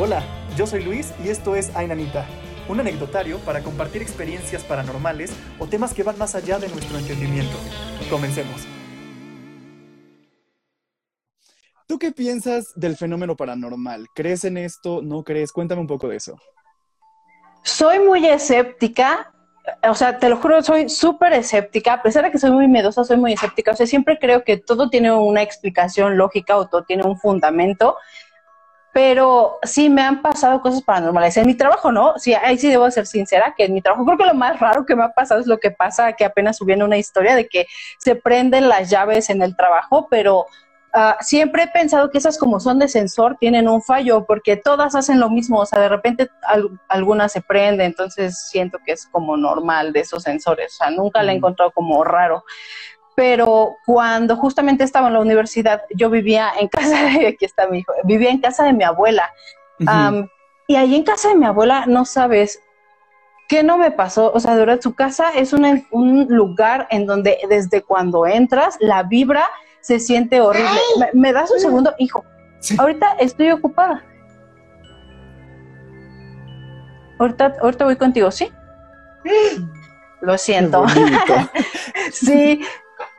Hola, yo soy Luis y esto es Ainanita, un anecdotario para compartir experiencias paranormales o temas que van más allá de nuestro entendimiento. Comencemos. ¿Tú qué piensas del fenómeno paranormal? ¿Crees en esto? ¿No crees? Cuéntame un poco de eso. Soy muy escéptica, o sea, te lo juro, soy súper escéptica, a pesar de que soy muy miedosa, soy muy escéptica, o sea, siempre creo que todo tiene una explicación lógica o todo tiene un fundamento pero sí me han pasado cosas paranormales. En mi trabajo, ¿no? Sí, ahí sí debo ser sincera, que en mi trabajo creo que lo más raro que me ha pasado es lo que pasa, que apenas subiendo una historia de que se prenden las llaves en el trabajo, pero uh, siempre he pensado que esas como son de sensor tienen un fallo, porque todas hacen lo mismo, o sea, de repente al, algunas se prenden, entonces siento que es como normal de esos sensores, o sea, nunca la he encontrado como raro pero cuando justamente estaba en la universidad, yo vivía en casa de, aquí está mi hijo, vivía en casa de mi abuela. y ahí en casa de mi abuela, no sabes qué no me pasó. O sea, de verdad, su casa es un lugar en donde desde cuando entras, la vibra se siente horrible. ¿Me, das un segundo, hijo? Ahorita estoy ocupada. Ahorita, ahorita voy contigo, ¿sí? Lo siento. sí,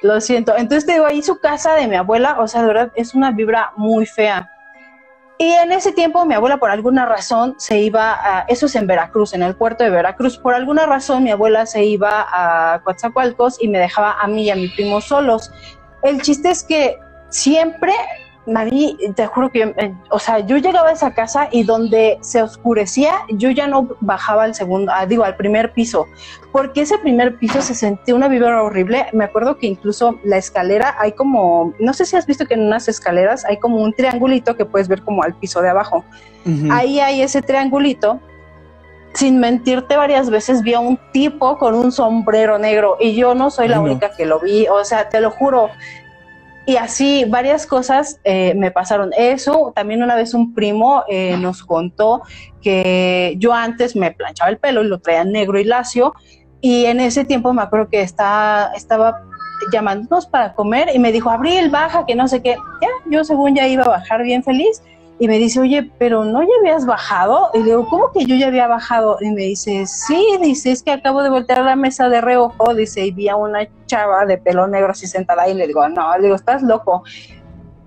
lo siento. Entonces te digo, ahí su casa de mi abuela, o sea, de verdad es una vibra muy fea. Y en ese tiempo mi abuela por alguna razón se iba a, eso es en Veracruz, en el puerto de Veracruz, por alguna razón mi abuela se iba a Coatzacoalcos y me dejaba a mí y a mi primo solos. El chiste es que siempre Mari, te juro que, eh, o sea, yo llegaba a esa casa y donde se oscurecía, yo ya no bajaba al segundo, ah, digo, al primer piso, porque ese primer piso se sentía una vibra horrible. Me acuerdo que incluso la escalera, hay como, no sé si has visto que en unas escaleras hay como un triangulito que puedes ver como al piso de abajo. Ahí hay ese triangulito. Sin mentirte, varias veces vi a un tipo con un sombrero negro y yo no soy la única que lo vi, o sea, te lo juro y así varias cosas eh, me pasaron. Eso, también una vez un primo eh, nos contó que yo antes me planchaba el pelo y lo traía negro y lacio. Y en ese tiempo me acuerdo que está, estaba llamándonos para comer y me dijo, Abril, baja, que no sé qué. Ya, yo según ya iba a bajar bien feliz y me dice, oye, pero no ya habías bajado. Y digo, ¿cómo que yo ya había bajado? Y me dice, sí, dice, es que acabo de voltear a la mesa de reojo, dice, y vi a una chava de pelo negro así sentada ahí. Y le digo, no, le digo, estás loco.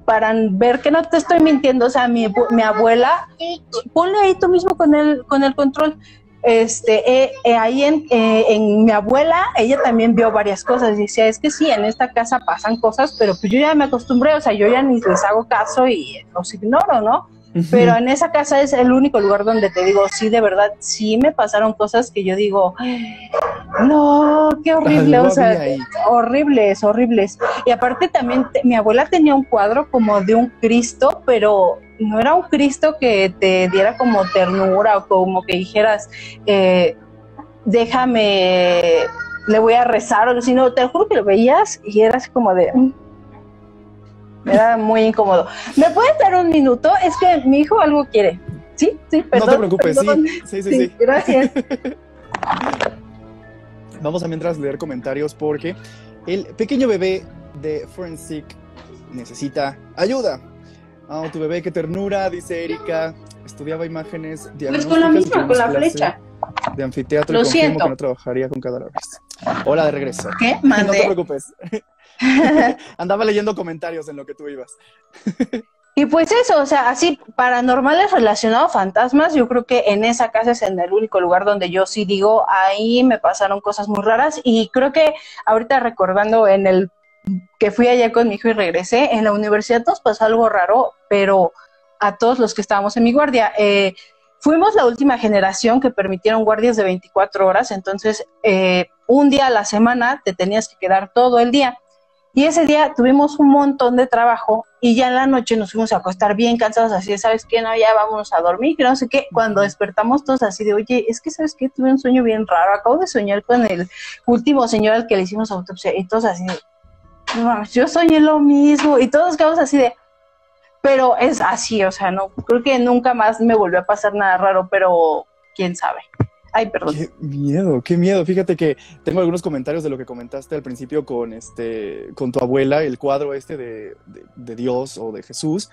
Para ver que no te estoy mintiendo, o sea, mi, mi abuela, ponle ahí tú mismo con el, con el control este, eh, eh, ahí en, eh, en, mi abuela, ella también vio varias cosas. Decía, es que sí, en esta casa pasan cosas, pero pues yo ya me acostumbré, o sea, yo ya ni les hago caso y los ignoro, ¿no? Pero en esa casa es el único lugar donde te digo, sí, de verdad, sí me pasaron cosas que yo digo, no, qué horrible, o sea, horribles, horribles. Y aparte también, mi abuela tenía un cuadro como de un Cristo, pero no era un Cristo que te diera como ternura o como que dijeras, eh, déjame, le voy a rezar, o sino te juro que lo veías y eras como de... Mm". Era muy incómodo. ¿Me puedes dar un minuto? Es que mi hijo algo quiere. Sí, sí, perdón. No te preocupes, sí, sí, sí, Gracias. Vamos a mientras leer comentarios porque el pequeño bebé de Forensic necesita ayuda. Oh, tu bebé, qué ternura, dice Erika. Estudiaba imágenes Pues con la misma, con la flecha. De anfiteatro Lo y confirmo que no trabajaría con cadáveres. Hola, de regreso. ¿Qué? No te preocupes. Andaba leyendo comentarios en lo que tú ibas. Y pues eso, o sea, así paranormales relacionados a fantasmas, yo creo que en esa casa es en el único lugar donde yo sí digo, ahí me pasaron cosas muy raras y creo que ahorita recordando en el que fui allá con mi hijo y regresé, en la universidad nos pasó algo raro, pero a todos los que estábamos en mi guardia, eh, fuimos la última generación que permitieron guardias de 24 horas, entonces eh, un día a la semana te tenías que quedar todo el día. Y ese día tuvimos un montón de trabajo y ya en la noche nos fuimos a acostar bien cansados, así, ¿sabes qué? No, ya vámonos a dormir, que no sé qué. Cuando despertamos todos así de, oye, es que, ¿sabes qué? Tuve un sueño bien raro. Acabo de soñar con el último señor al que le hicimos autopsia y todos así de, yo soñé lo mismo y todos quedamos así de, pero es así, o sea, no, creo que nunca más me volvió a pasar nada raro, pero quién sabe. Ay, perdón. Qué miedo, qué miedo. Fíjate que tengo algunos comentarios de lo que comentaste al principio con este, con tu abuela, el cuadro este de, de, Dios o de Jesús.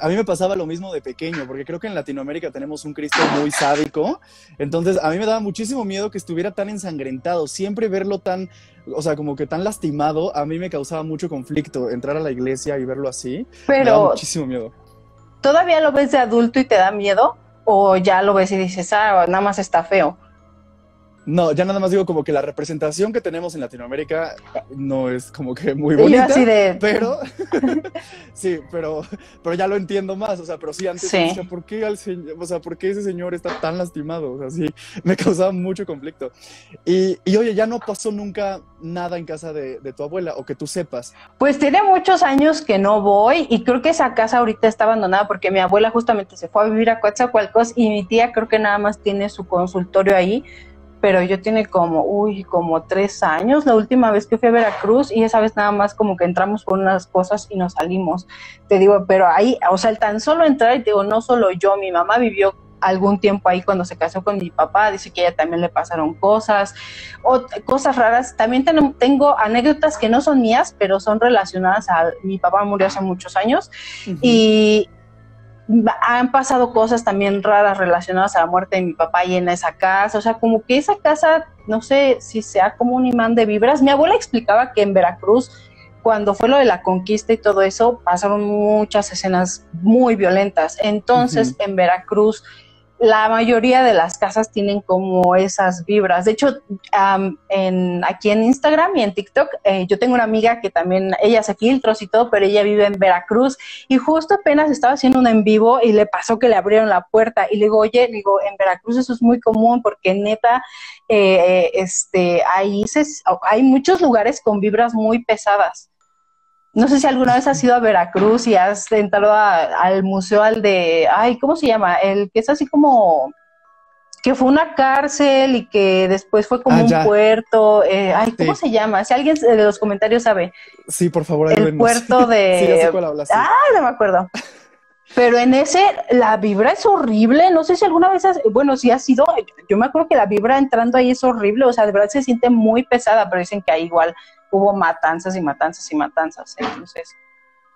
a mí me pasaba lo mismo de pequeño, porque creo que en Latinoamérica tenemos un Cristo muy sádico. Entonces, a mí me daba muchísimo miedo que estuviera tan ensangrentado. Siempre verlo tan, o sea, como que tan lastimado, a mí me causaba mucho conflicto entrar a la iglesia y verlo así. Pero. Me daba muchísimo miedo. ¿Todavía lo ves de adulto y te da miedo? O ya lo ves y dices, ah, nada más está feo? No, ya nada más digo como que la representación que tenemos en Latinoamérica no es como que muy bonita, pero sí, pero, pero ya lo entiendo más, o sea, pero sí antes Decía, ¿por qué al o sea, por qué ese señor está tan lastimado? O sea, sí, me causaba mucho conflicto. Y, y oye, ya no pasó nunca nada en casa de, de, tu abuela o que tú sepas. Pues tiene muchos años que no voy y creo que esa casa ahorita está abandonada porque mi abuela justamente se fue a vivir a Coatzacoalcos y mi tía creo que nada más tiene su consultorio ahí pero yo tiene como, uy, como tres años, la última vez que fui a Veracruz y esa vez nada más como que entramos por unas cosas y nos salimos. Te digo, pero ahí, o sea, el tan solo entrar, y te digo, no solo yo, mi mamá vivió algún tiempo ahí cuando se casó con mi papá, dice que a ella también le pasaron cosas, o cosas raras. También tengo anécdotas que no son mías, pero son relacionadas a mi papá murió hace muchos años y han pasado cosas también raras relacionadas a la muerte de mi papá y en esa casa, o sea, como que esa casa, no sé si sea como un imán de vibras. Mi abuela explicaba que en Veracruz, cuando fue lo de la conquista y todo eso, pasaron muchas escenas muy violentas. Entonces, en Veracruz la mayoría de las casas tienen como esas vibras. De hecho, en, aquí en Instagram y en TikTok, eh, yo tengo una amiga que también, ella hace filtros y todo, pero ella vive en Veracruz y justo apenas estaba haciendo un en vivo y le pasó que le abrieron la puerta y le digo, oye, digo, en Veracruz eso es muy común porque neta, eh, este, ahí hay muchos lugares con vibras muy pesadas. No sé si alguna vez has ido a Veracruz y has entrado al museo al de, ay, ¿cómo se llama? El que es así como que fue una cárcel y que después fue como ah, un puerto. Eh, ay, ¿cómo se llama? Si alguien de los comentarios sabe. Sí, por favor, El puerto de. sí, cuál Ah, no me acuerdo. Pero en ese, la vibra es horrible. No sé si alguna vez, has, bueno, si ha sido, yo me acuerdo que la vibra entrando ahí es horrible. O sea, de verdad se siente muy pesada, pero dicen que ahí igual hubo matanzas y matanzas y matanzas. Entonces,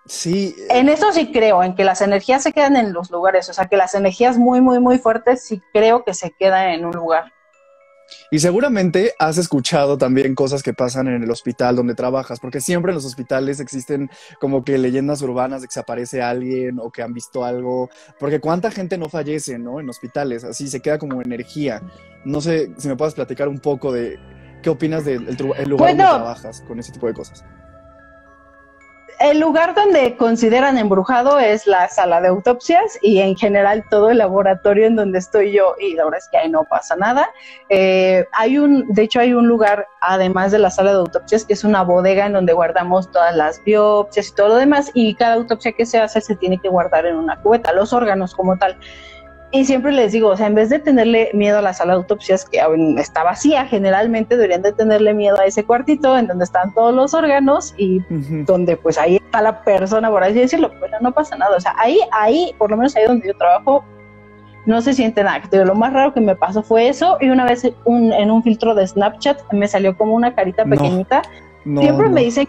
sí. En eso sí creo, en que las energías se quedan en los lugares. O sea, que las energías muy, muy, muy fuertes sí creo que se quedan en un lugar. Y seguramente has escuchado también cosas que pasan en el hospital donde trabajas, porque siempre en los hospitales existen como que leyendas urbanas de que se aparece alguien o que han visto algo, porque cuánta gente no fallece, ¿no? En hospitales, así se queda como energía. No sé si me puedes platicar un poco de ¿Qué opinas del lugar donde trabajas con ese tipo de cosas? El lugar donde consideran embrujado es la sala de autopsias y en general todo el laboratorio en donde estoy yo y la verdad es que ahí no pasa nada. Eh, hay un, de hecho hay un lugar además de la sala de autopsias que es una bodega en donde guardamos todas las biopsias y todo lo demás y cada autopsia que se hace se tiene que guardar en una cubeta, los órganos como tal. Y siempre les digo, o sea, en vez de tenerle miedo a la sala de autopsias, que aún está vacía, generalmente deberían de tenerle miedo a ese cuartito en donde están todos los órganos y donde pues ahí está la persona, por así decirlo, pero no pasa nada. O sea, ahí, ahí, por lo menos ahí donde yo trabajo, no se siente nada. Lo más raro que me pasó fue eso y una vez en un filtro de Snapchat me salió como una carita pequeñita. Siempre me dicen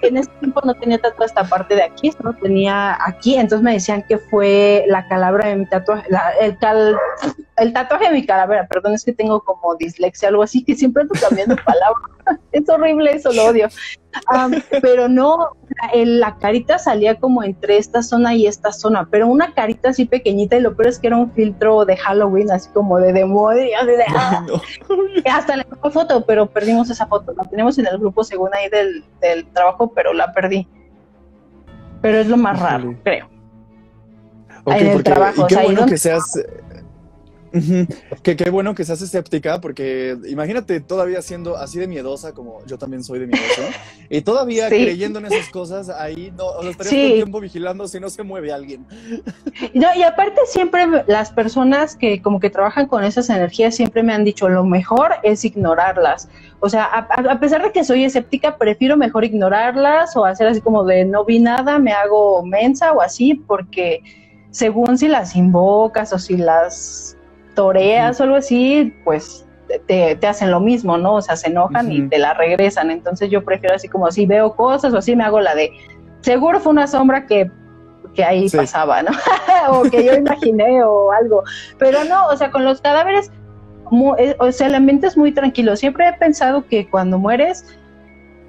que en ese tiempo no tenía tatuada esta parte de aquí, solo tenía aquí, entonces me decían que fue la calavera de mi tatuaje, el, el tatuaje de mi calavera, perdón, es que tengo como dislexia, algo así, que siempre ando cambiando palabras. es horrible eso, lo odio. Pero no, la carita salía como entre esta zona y esta zona, pero una carita así pequeñita y lo peor es que era un filtro de Halloween, así como de demonio, de, ¡ah! hasta tomé foto, pero perdimos esa foto, la tenemos en el grupo según ahí del, del trabajo, pero la perdí. Pero es lo más raro, creo. en el trabajo, qué bueno que seas qué bueno que seas escéptica, porque imagínate todavía siendo así de miedosa como yo también soy de miedosa, y todavía creyendo en esas cosas, ahí no, o estarías todo el tiempo vigilando si no se mueve alguien. No, y aparte siempre las personas que como que trabajan con esas energías siempre me han dicho, lo mejor es ignorarlas. O sea, a, a pesar de que soy escéptica, prefiero mejor ignorarlas o hacer así como de no vi nada, me hago mensa o así, porque según si las invocas o si las toreas o algo así, pues te, hacen lo mismo, ¿no? O sea, se enojan y te la regresan. Entonces yo prefiero así como si veo cosas o así me hago la de, seguro fue una sombra que, que ahí pasaba, ¿no? o que yo imaginé o algo. Pero no, o sea, con los cadáveres, eh, o sea, el ambiente es muy tranquilo. Siempre he pensado que cuando mueres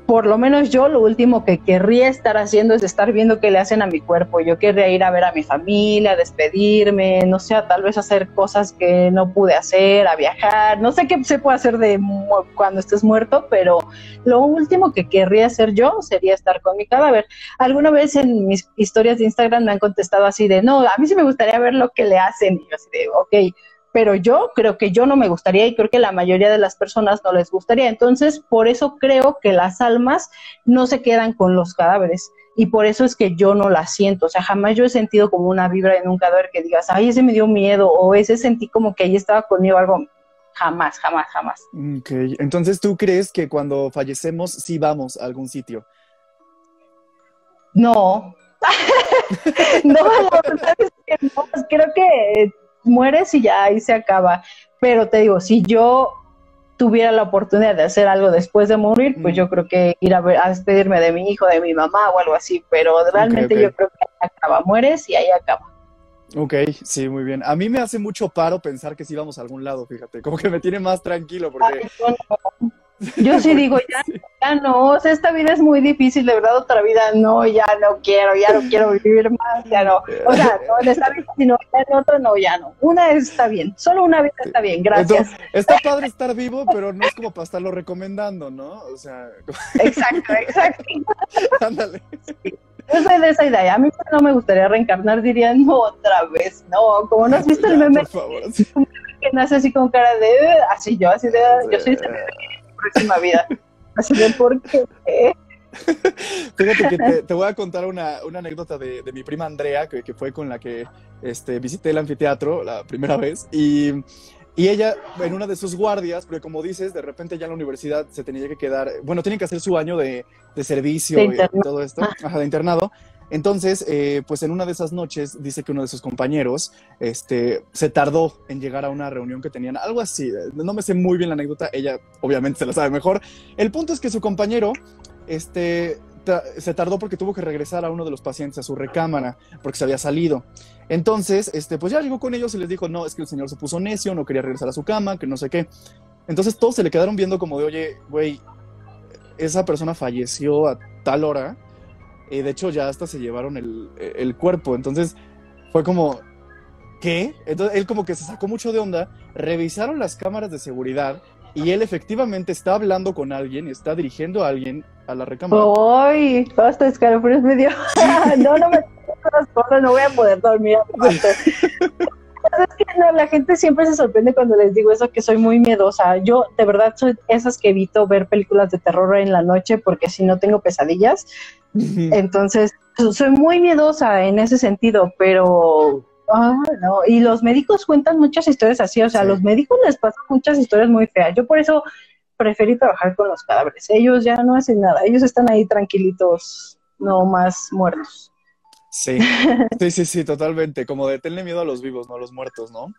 por lo menos yo lo último que querría estar haciendo es estar viendo qué le hacen a mi cuerpo. Yo querría ir a ver a mi familia, despedirme, no sé, tal vez hacer cosas que no pude hacer, a viajar, no sé qué se puede hacer de cuando estés muerto, pero lo último que querría hacer yo sería estar con mi cadáver. Alguna vez en mis historias de Instagram me han contestado así de, no, a mí sí me gustaría ver lo que le hacen. Y yo así de, ok, pero yo creo que yo no me gustaría y creo que la mayoría de las personas no les gustaría. Entonces, por eso creo que las almas no se quedan con los cadáveres y por eso es que yo no las siento. O sea, jamás yo he sentido como una vibra en un cadáver que digas, ay, ese me dio miedo o ese sentí como que ahí estaba conmigo algo. Jamás, jamás, jamás. Ok, entonces tú crees que cuando fallecemos sí vamos a algún sitio. No. no, la verdad es que no. Creo que mueres y ya ahí se acaba. Pero te digo, si yo tuviera la oportunidad de hacer algo después de morir, pues mm. yo creo que ir a, ver, a despedirme de mi hijo, de mi mamá o algo así, pero realmente yo creo que ahí acaba, mueres y ahí acaba. Ok, sí, muy bien. A mí me hace mucho paro pensar que sí vamos a algún lado, fíjate, como que me tiene más tranquilo porque... Yo sí digo, ya, ya no, o sea, esta vida es muy difícil, de verdad, otra vida no, ya no quiero, ya no quiero vivir más, ya no. O sea, no en esta vida, sino en otra no, ya no. Una está bien, solo una vida está bien, gracias. está padre estar vivo, pero no es como para estarlo recomendando, ¿no? O sea. Exacto, exacto. Ándale. Yo soy de esa idea. A mí no me gustaría reencarnar, diría, no, otra vez, no. Como no has visto el meme, que nace así con cara de, así yo, así de, yo soy próxima vida. Así de por qué. Fíjate que te, voy a contar una, anécdota de, mi prima Andrea, que, fue con la que este, visité el anfiteatro la primera vez. Y, ella, en una de sus guardias, porque como dices, de repente ya en la universidad se tenía que quedar, bueno, tienen que hacer su año de, servicio y, todo esto, de internado. Entonces, eh, pues en una de esas noches dice que uno de sus compañeros este, se tardó en llegar a una reunión que tenían, algo así, no me sé muy bien la anécdota, ella obviamente se la sabe mejor. El punto es que su compañero este, se tardó porque tuvo que regresar a uno de los pacientes a su recámara porque se había salido. Entonces, este, pues ya llegó con ellos y les dijo, no, es que el señor se puso necio, no quería regresar a su cama, que no sé qué. Entonces todos se le quedaron viendo como de, oye, güey, esa persona falleció a tal hora y de hecho ya hasta se llevaron el, cuerpo. Entonces fue como, ¿qué? Entonces él como que se sacó mucho de onda, revisaron las cámaras de seguridad y él efectivamente está hablando con alguien, está dirigiendo a alguien a la recámara. ¡Ay! Basta escalofríos me dio. no, no me no voy a poder dormir. es que no, la gente siempre se sorprende cuando les digo eso, que soy muy miedosa. Yo, de verdad, soy esas que evito ver películas de terror en la noche porque si no tengo pesadillas. Entonces, soy muy miedosa en ese sentido, pero no. Y los médicos cuentan muchas historias así, o sea, a los médicos les pasan muchas historias muy feas. Yo por eso preferí trabajar con los cadáveres. Ellos ya no hacen nada, ellos están ahí tranquilitos, no más muertos. Sí, sí, sí, sí, totalmente. Como de tenle miedo a los vivos, no a los muertos, ¿no?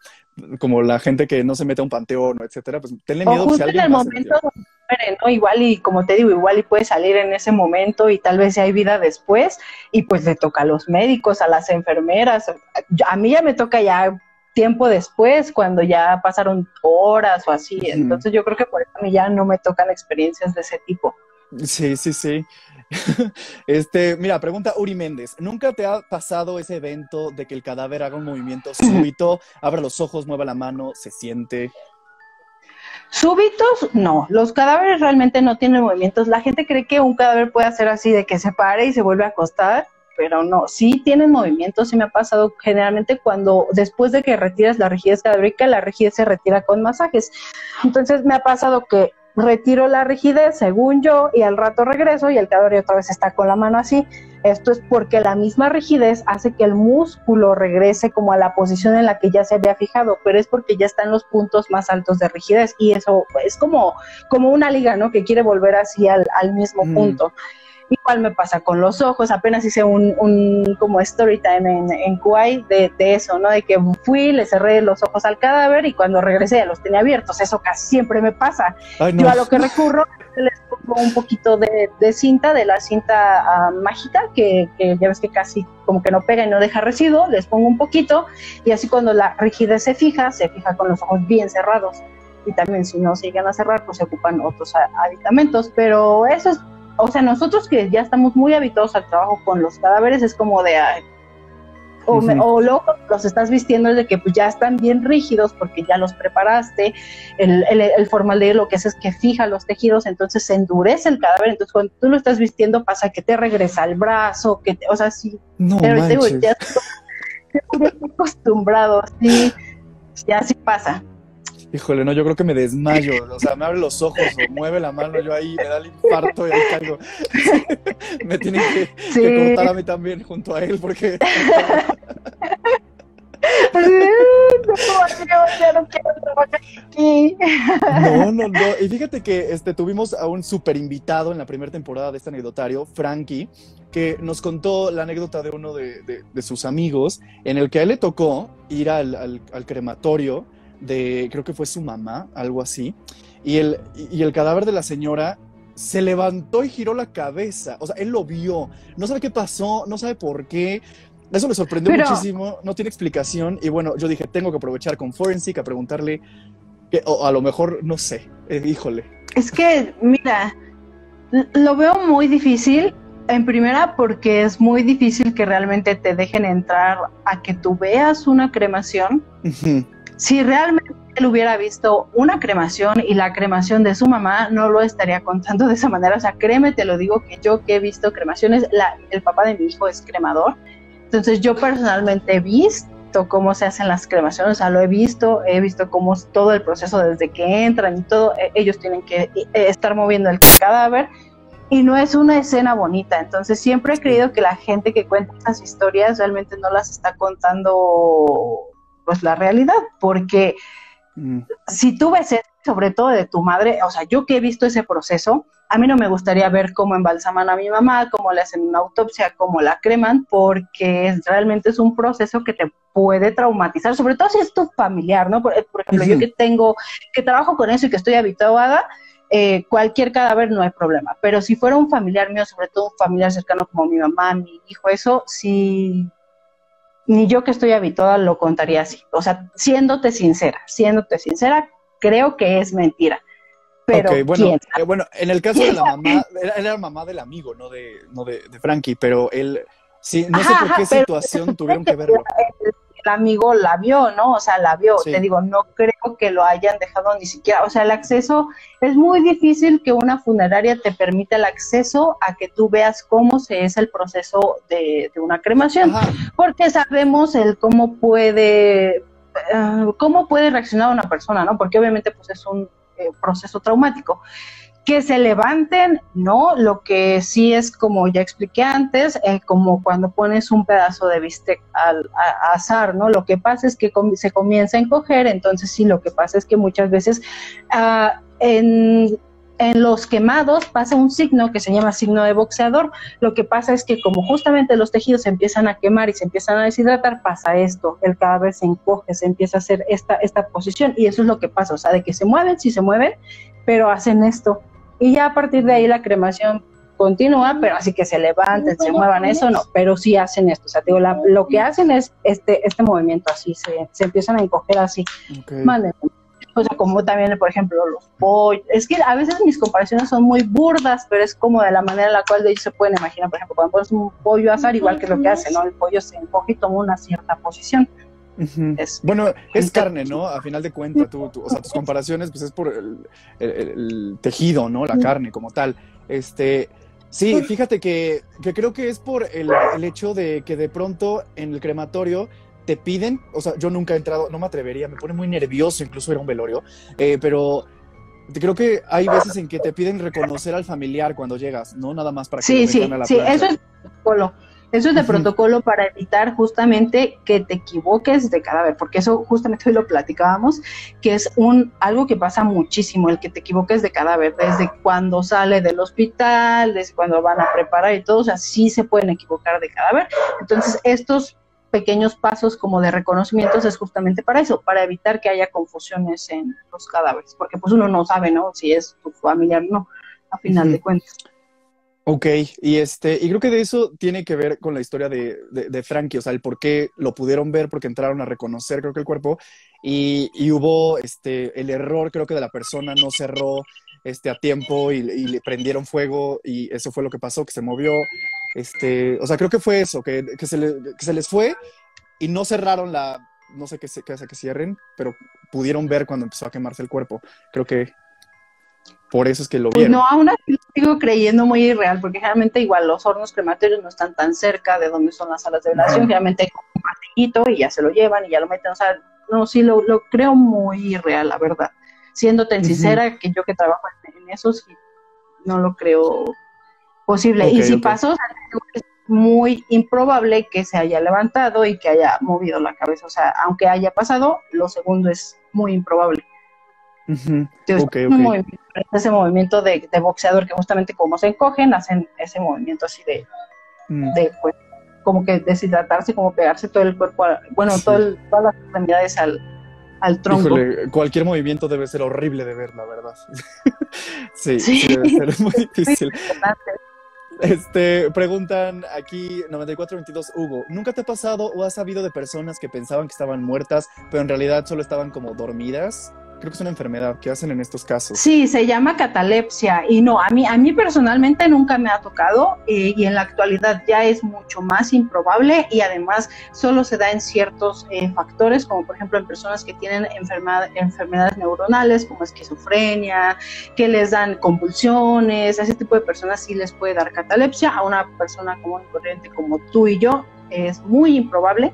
Como la gente que no se mete a un panteón, etcétera, pues tenle miedo si alguien en el momento muere, ¿no? Igual y como te digo, igual y puede salir en ese momento y tal vez si hay vida después y pues le toca a los médicos, a las enfermeras. A mí ya me toca ya tiempo después, cuando ya pasaron horas o así. Entonces yo creo que por eso a mí ya no me tocan experiencias de ese tipo. Sí, sí, sí. Este, mira, pregunta Uri Méndez. ¿Nunca te ha pasado ese evento de que el cadáver haga un movimiento súbito, abra los ojos, mueva la mano, se siente? Súbitos, no. Los cadáveres realmente no tienen movimientos. La gente cree que un cadáver puede hacer así de que se pare y se vuelve a acostar, pero no. Sí tienen movimientos. Sí me ha pasado generalmente cuando después de que retiras la rigidez cadavérica, la rigidez se retira con masajes. Entonces me ha pasado que retiro la rigidez, según yo, y al rato regreso y el cadáver otra vez está con la mano así. Esto es porque la misma rigidez hace que el músculo regrese como a la posición en la que ya se había fijado, pero es porque ya está en los puntos más altos de rigidez y eso es como, como una liga, ¿no? Que quiere volver así al, mismo punto. Igual me pasa con los ojos, apenas hice un, un como story time en, en Kuwait de, de, eso, ¿no? De que fui, le cerré los ojos al cadáver y cuando regresé los tenía abiertos. Eso casi siempre me pasa. Yo a lo que recurro les pongo un poquito de, de cinta, de la cinta uh, mágica, que, que, ya ves que casi como que no pega y no deja residuo, les pongo un poquito y así cuando la rigidez se fija, se fija con los ojos bien cerrados. Y también si no se llegan a cerrar, pues se ocupan otros aditamentos. Pero eso es, o sea, nosotros que ya estamos muy habituados al trabajo con los cadáveres, es como de, ay, o, me, o, luego los estás vistiendo de que pues ya están bien rígidos porque ya los preparaste, el, el, el formaldehído lo que hace es que fija los tejidos, entonces se endurece el cadáver, entonces cuando tú lo estás vistiendo pasa que te regresa el brazo, que te, o sea, sí, no pero te, ya estoy acostumbrado, sí, ya sí pasa. Híjole, no, yo creo que me desmayo. O sea, me abre los ojos o mueve la mano, yo ahí me da el infarto y ahí caigo. me tienen que, Sí. que cortar a mí también junto a él porque. no, ya no quiero trabajar aquí. No, no, no. Y fíjate que este, tuvimos a un super invitado en la primera temporada de este anecdotario, Frankie, que nos contó la anécdota de uno de, de- de sus amigos, en el que a él le tocó ir al, al- al crematorio de, creo que fue su mamá, algo así, y el, y el cadáver de la señora se levantó y giró la cabeza. O sea, él lo vio. No sabe qué pasó, no sabe por qué. Eso le sorprendió Pero- muchísimo, no tiene explicación. Y bueno, yo dije, tengo que aprovechar con Forensic a preguntarle, que, o a lo mejor, no sé, eh, híjole. Es que, mira, lo veo muy difícil. En primera, porque es muy difícil que realmente te dejen entrar a que tú veas una cremación. Ujú. Si realmente él hubiera visto una cremación y la cremación de su mamá, no lo estaría contando de esa manera. O sea, créeme, te lo digo que yo que he visto cremaciones, la- el papá de mi hijo es cremador. Entonces yo personalmente he visto cómo se hacen las cremaciones, o sea, lo he visto, he visto cómo es todo el proceso desde que entran y todo, eh, ellos tienen que eh, estar moviendo el cadáver y no es una escena bonita. Entonces siempre he creído que la gente que cuenta esas historias realmente no las está contando pues la realidad, porque Mm. si tú ves eso, sobre todo de tu madre, o sea, yo que he visto ese proceso, a mí no me gustaría ver cómo embalsaman a mi mamá, cómo le hacen una autopsia, cómo la creman, porque es, realmente es un proceso que te puede traumatizar, sobre todo si es tu familiar, ¿no? Por, por ejemplo, yo que tengo, que trabajo con eso y que estoy habituada, eh, cualquier cadáver no hay problema, pero si fuera un familiar mío, sobre todo un familiar cercano como mi mamá, mi hijo, eso sí, ni yo que estoy habituada lo contaría así. O sea, siéndote sincera, siéndote sincera, creo que es mentira. Pero bueno, ¿quién? eh, bueno, en el caso de la mamá, era, era la mamá del amigo, no de, no de, de Frankie, pero él, sí, no sé por qué situación tuvieron que verlo. El, el amigo la vio, ¿no? O sea, la vio. Sí. Te digo, no creo que lo hayan dejado ni siquiera. O sea, el acceso es muy difícil que una funeraria te permita el acceso a que tú veas cómo se es el proceso de, de una cremación. Ajá, porque sabemos el cómo puede eh, cómo puede reaccionar una persona, ¿no? Porque obviamente pues es un eh, proceso traumático. Que se levanten, no, lo que sí es como ya expliqué antes, eh, como cuando pones un pedazo de bistec al a, a asar, ¿no? Lo que pasa es que se comienza a encoger, entonces sí, lo que pasa es que muchas veces ah, en, en los quemados pasa un signo que se llama signo de boxeador, lo que pasa es que como justamente los tejidos se empiezan a quemar y se empiezan a deshidratar, pasa esto, el cadáver se encoge, se empieza a hacer esta, esta posición y eso es lo que pasa, o sea, de que se mueven, sí se mueven, pero hacen esto. Y ya a partir de ahí la cremación continúa, pero así que se levanten, se muevan, eso no, pero sí hacen esto, o sea, digo, la- lo que hacen es este, este movimiento así, se, se empiezan a encoger así. ok. Manden. O sea, como también, por ejemplo, los pollos. Es que a veces mis comparaciones son muy burdas, pero es como de la manera en la cual ellos se pueden imaginar. Por ejemplo, cuando pones un pollo a asar, igual que lo que hace, ¿no? El pollo se encoge y toma una cierta posición. Es- Bueno, es carne, ¿no? A final de cuentas, tú, tú- o sea, tus comparaciones, pues es por el, el- el tejido, ¿no? La carne como tal. Este, sí, fíjate que, que creo que es por el, el hecho de que de pronto en el crematorio te piden, o sea, yo nunca he entrado, no me atrevería, me pone muy nervioso, incluso era un velorio, eh, pero creo que hay veces en que te piden reconocer al familiar cuando llegas, ¿no? Nada más para que Sí, sí, a la sí, plancha. eso es protocolo. Eso es de protocolo para evitar justamente que te equivoques de cadáver, porque eso justamente hoy lo platicábamos, que es un algo que pasa muchísimo, el que te equivoques de cadáver, desde cuando sale del hospital, desde cuando van a preparar y todo, o sea, sí se pueden equivocar de cadáver. Entonces, estos pequeños pasos como de reconocimientos es justamente para eso, para evitar que haya confusiones en los cadáveres, porque pues uno no sabe, ¿no? Si es tu familiar o no, a final de cuentas. Ok, y este, y creo que de eso tiene que ver con la historia de, de, Frankie, o sea, el por qué lo pudieron ver, porque entraron a reconocer, creo que el cuerpo, y, y hubo este, el error, creo que de la persona no cerró este, a tiempo y, le prendieron fuego, y eso fue lo que pasó, que se movió. Este, o sea, creo que fue eso, que, que, se, que se les fue y no cerraron la, no sé qué, hace que cierren, pero pudieron ver cuando empezó a quemarse el cuerpo. Creo que por eso es que lo pues vieron. no, aún así lo sigo creyendo muy irreal, porque generalmente igual los hornos crematorios no están tan cerca de donde son las salas de velación, generalmente hay un martillito y ya se lo llevan y ya lo meten, o sea, no, sí lo, lo creo muy irreal, la verdad. Siendo tan sincera, que yo que trabajo en, eso, sí, no lo creo posible. y si pasó, es muy improbable que se haya levantado y que haya movido la cabeza, o sea, aunque haya pasado, lo segundo es muy improbable ese movimiento de, boxeador que justamente como se encogen, hacen ese movimiento así de, mm. pues, como que deshidratarse, como pegarse todo el cuerpo, bueno, todas las extremidades al, al tronco. cualquier movimiento debe ser horrible de ver, la verdad. sí, sí, debe ser muy difícil. Este, preguntan aquí 9422 Hugo, ¿nunca te ha pasado o has sabido de personas que pensaban que estaban muertas, pero en realidad solo estaban como dormidas? Creo que es una enfermedad que hacen en estos casos. Sí, se llama catalepsia y no, a mí, a mí personalmente nunca me ha tocado eh, y en la actualidad ya es mucho más improbable y además solo se da en ciertos eh, factores, como por ejemplo en personas que tienen enfermedades neuronales como esquizofrenia, que les dan convulsiones, a ese tipo de personas sí les puede dar catalepsia, a una persona común y corriente como tú y yo es muy improbable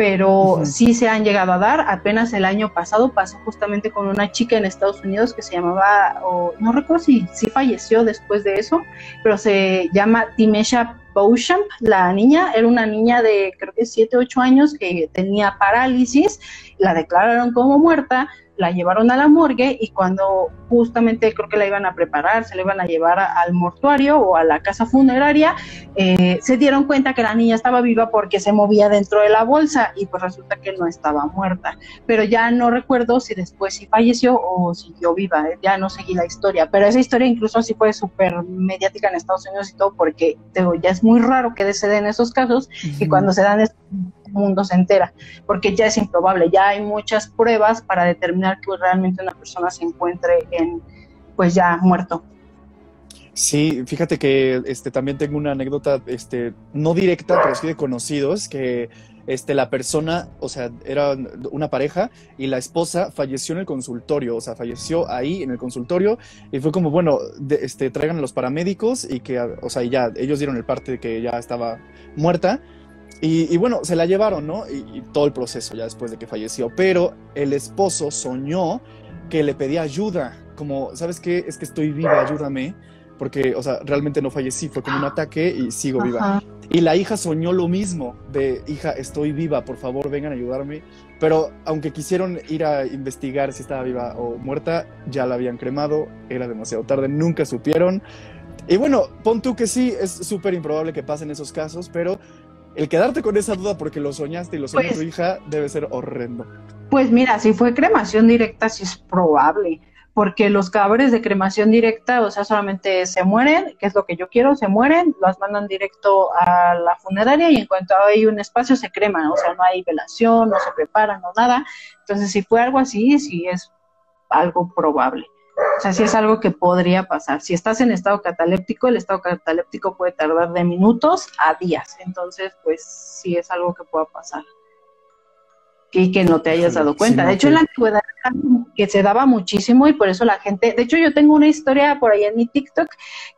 pero sí se han llegado a dar. Apenas el año pasado pasó justamente con una chica en Estados Unidos que se llamaba, o no recuerdo si, si falleció después de eso, pero se llama Timesha Beauchamp, la niña, era una niña de creo que 7, 8 años que tenía parálisis, la declararon como muerta, la llevaron a la morgue y cuando justamente creo que la iban a preparar, se la iban a llevar al mortuario o a la casa funeraria, eh, se dieron cuenta que la niña estaba viva porque se movía dentro de la bolsa y pues resulta que no estaba muerta. Pero ya no recuerdo si después sí falleció o siguió viva, eh, ya no seguí la historia, pero esa historia incluso sí fue súper mediática en Estados Unidos y todo porque ya es muy raro que se den esos casos y cuando se dan mundo se entera, porque ya es improbable, ya hay muchas pruebas para determinar que realmente una persona se encuentre en, pues ya muerto. Sí, fíjate que este también tengo una anécdota, este, no directa, pero sí de conocidos, que este, la persona, o sea, era una pareja y la esposa falleció en el consultorio, o sea, falleció ahí en el consultorio y fue como, bueno, este, traigan a los paramédicos y que, o sea, ya ellos dieron el parte de que ya estaba muerta y, bueno, se la llevaron, ¿no? Y, todo el proceso ya después de que falleció. Pero el esposo soñó que le pedía ayuda, como, ¿sabes qué? Es que estoy viva, ayúdame. Porque, o sea, realmente no fallecí, fue como un ataque y sigo viva. Y la hija soñó lo mismo, de, hija, estoy viva, por favor, vengan a ayudarme. Pero aunque quisieron ir a investigar si estaba viva o muerta, ya la habían cremado, era demasiado tarde, nunca supieron. Y bueno, pon tú que sí, es súper improbable que pasen esos casos, pero el quedarte con esa duda porque lo soñaste y lo soñó tu pues hija debe ser horrendo. Pues mira, si fue cremación directa, sí es probable, porque los cadáveres de cremación directa, o sea, solamente se mueren, que es lo que yo quiero, se mueren, las mandan directo a la funeraria y en cuanto hay un espacio se creman, o sea, no hay velación, no se preparan, no nada. Entonces, si fue algo así, sí es algo probable. O sea, si es algo que podría pasar. Si estás en estado cataléptico, el estado cataléptico puede tardar de minutos a días. Entonces, pues sí es algo que pueda pasar y que no te hayas dado cuenta. de hecho, en la antigüedad que se daba muchísimo y por eso la gente, de hecho yo tengo una historia por ahí en mi TikTok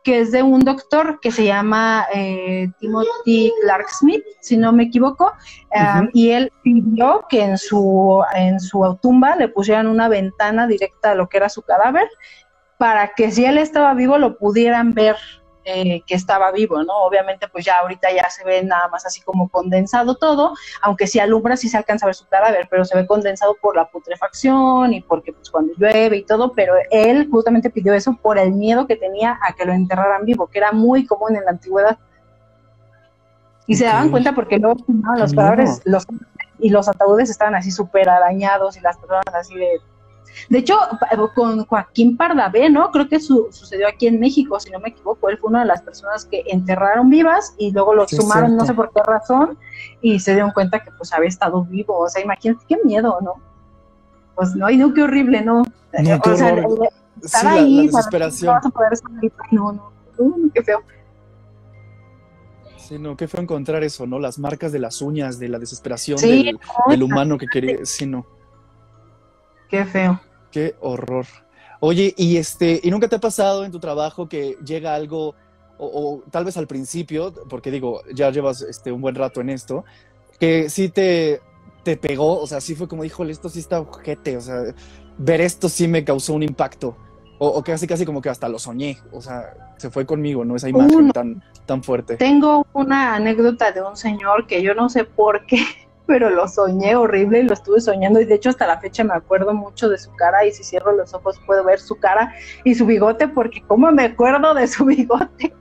que es de un doctor que se llama eh, Timothy Clark Smith, si no me equivoco, um, y él pidió que en su, en su tumba le pusieran una ventana directa a lo que era su cadáver para que si él estaba vivo lo pudieran ver eh, que estaba vivo, ¿no? Obviamente, pues ya ahorita ya se ve nada más así como condensado todo, aunque si alumbra sí se alcanza a ver su cadáver, pero se ve condensado por la putrefacción y porque pues cuando llueve y todo, pero él justamente pidió eso por el miedo que tenía a que lo enterraran vivo, que era muy común en la antigüedad. Y se daban cuenta porque luego los cadáveres los, y los ataúdes estaban así súper arañados y las personas así de de hecho, con Joaquín Pardavé, ¿no? Creo que sucedió aquí en México, si no me equivoco. Él fue una de las personas que enterraron vivas y luego lo sumaron, no sé por qué razón, y se dieron cuenta que pues había estado vivo. O sea, imagínate qué miedo, ¿no? Pues no, y no, qué horrible, ¿no? o sea, estar ahí, la, desesperación. No vas a poder salir, no, no, qué feo. Sí, no, qué feo encontrar eso, ¿no? Las marcas de las uñas, de la desesperación del, del, humano que quería, sí, no. Qué feo. Qué horror. Oye, y este, ¿y nunca te ha pasado en tu trabajo que llega algo, o, tal vez al principio, porque digo, ya llevas este, un buen rato en esto, que sí te, te pegó, o sea, sí fue como, híjole, esto sí está ojete, o sea, ver esto sí me causó un impacto, o, casi casi como que hasta lo soñé, o sea, se fue conmigo, ¿no? Esa imagen tan, tan fuerte. Tengo una anécdota de un señor que yo no sé por qué pero lo soñé horrible y lo estuve soñando y de hecho hasta la fecha me acuerdo mucho de su cara y si cierro los ojos puedo ver su cara y su bigote porque cómo me acuerdo de su bigote.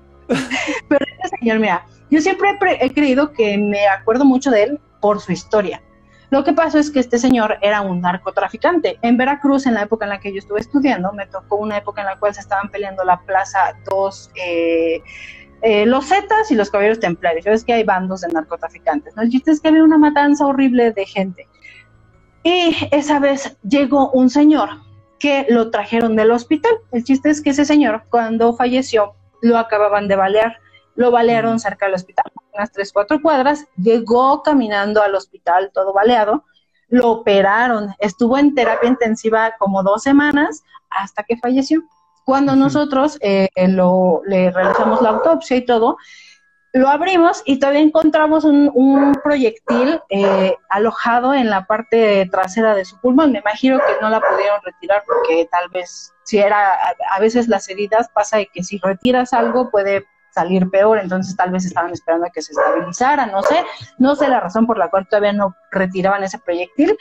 pero este señor, mira, yo siempre he, creído que me acuerdo mucho de él por su historia. Lo que pasó es que este señor era un narcotraficante. En Veracruz, en la época en la que yo estuve estudiando, me tocó una época en la cual se estaban peleando la plaza dos eh, eh, los Zetas y los Caballeros Templarios. Sabes que hay bandos de narcotraficantes. ¿no? El chiste es que había una matanza horrible de gente. Y esa vez llegó un señor que lo trajeron del hospital. El chiste es que ese señor, cuando falleció, lo acababan de balear. Lo balearon cerca del hospital, unas tres, cuatro cuadras. Llegó caminando al hospital todo baleado. Lo operaron. Estuvo en terapia intensiva como dos semanas hasta que falleció. Cuando nosotros eh, lo, le realizamos la autopsia y todo, lo abrimos y todavía encontramos un, proyectil eh, alojado en la parte trasera de su pulmón. Me imagino que no la pudieron retirar porque tal vez, si era, a veces las heridas pasa de que si retiras algo puede salir peor, entonces tal vez estaban esperando a que se estabilizara, no sé, no sé la razón por la cual todavía no retiraban ese proyectil,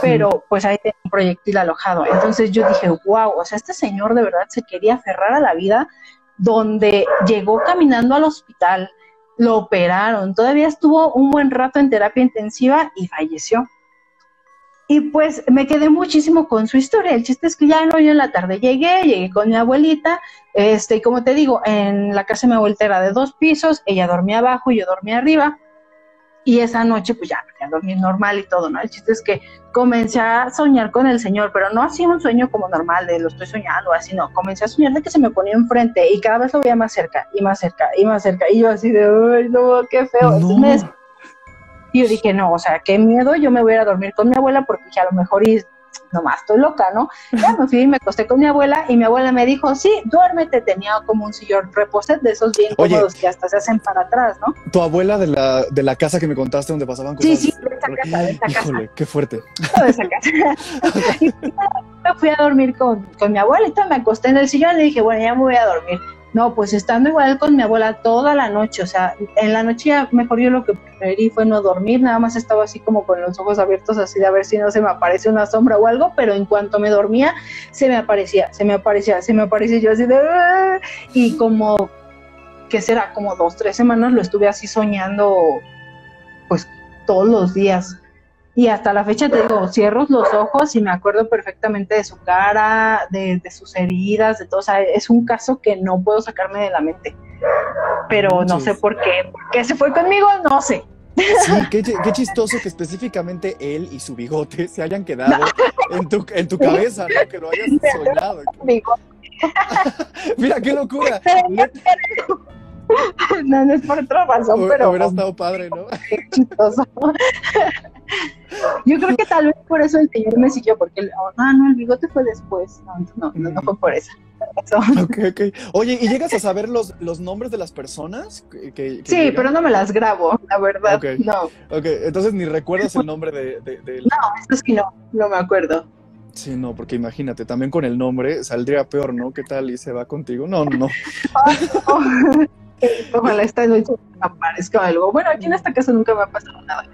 pero pues ahí tenía un proyectil alojado. Entonces yo dije, wow, o sea, este señor de verdad se quería aferrar a la vida donde llegó caminando al hospital, lo operaron, todavía estuvo un buen rato en terapia intensiva y falleció. Y pues me quedé muchísimo con su historia. El chiste es que ya no, yo en la tarde llegué, llegué con mi abuelita, este, y como te digo, en la casa de mi abuelita era de dos pisos, ella dormía abajo y yo dormía arriba. Y esa noche, pues ya, ya dormí normal y todo, ¿no? El chiste es que comencé a soñar con el Señor, pero no así un sueño como normal, de lo estoy soñando, así no. Comencé a soñar de que se me ponía enfrente y cada vez lo veía más cerca y más cerca y más cerca. Y yo así de, ¡ay, no, qué feo! Y yo dije, no, o sea, qué miedo, yo me voy a ir a dormir con mi abuela porque dije, a lo mejor y nomás estoy loca, ¿no? Ya me fui y me acosté con mi abuela y mi abuela me dijo, sí, duérmete, tenía como un sillón reposet de esos bien cómodos que hasta se hacen para atrás, ¿no? Tu abuela de la, de la casa que me contaste donde pasaban cosas. Sí, sí, de esa casa, de esa Híjole, qué fuerte. De esa casa. y me fui a dormir con, con mi abuelita, me acosté en el sillón y le dije, bueno, ya me voy a dormir. No, pues estando igual con mi abuela toda la noche, o sea, en la noche ya mejor yo lo que preferí fue no dormir, nada más estaba así como con los ojos abiertos así de a ver si no se me aparece una sombra o algo, pero en cuanto me dormía se me aparecía, se me aparecía, se me aparecía yo así de... Ah", y como, ¿qué será? Como dos, tres semanas lo estuve así soñando pues todos los días y hasta la fecha te digo, cierro los ojos y me acuerdo perfectamente de su cara, de, sus heridas, de todo. O sea, es un caso que no puedo sacarme de la mente. Pero no sé por qué. ¿Por qué se fue conmigo? No sé. Sí, qué, chistoso que específicamente él y su bigote se hayan quedado en, tu, en tu cabeza, ¿no? Que lo hayas soñado. Mira, qué locura. no, no es por otra razón, pero. Hubiera estado padre, ¿no? Qué chistoso. Yo creo que tal vez por eso el señor me siguió, porque el, ah, no, el bigote fue después. No, no, no, fue por eso. Ok, ok. Oye, ¿y llegas a saber los, los nombres de las personas? Que, sí, pero no me las grabo, la verdad. Okay. No. Ok, entonces ni recuerdas el nombre de, de, No, eso sí no, no me acuerdo. Sí, no, porque imagínate, también con el nombre saldría peor, ¿no? ¿Qué tal? Y se va contigo. No, no. Ojalá esta noche aparezca algo. Bueno, aquí en esta casa nunca me ha pasado nada.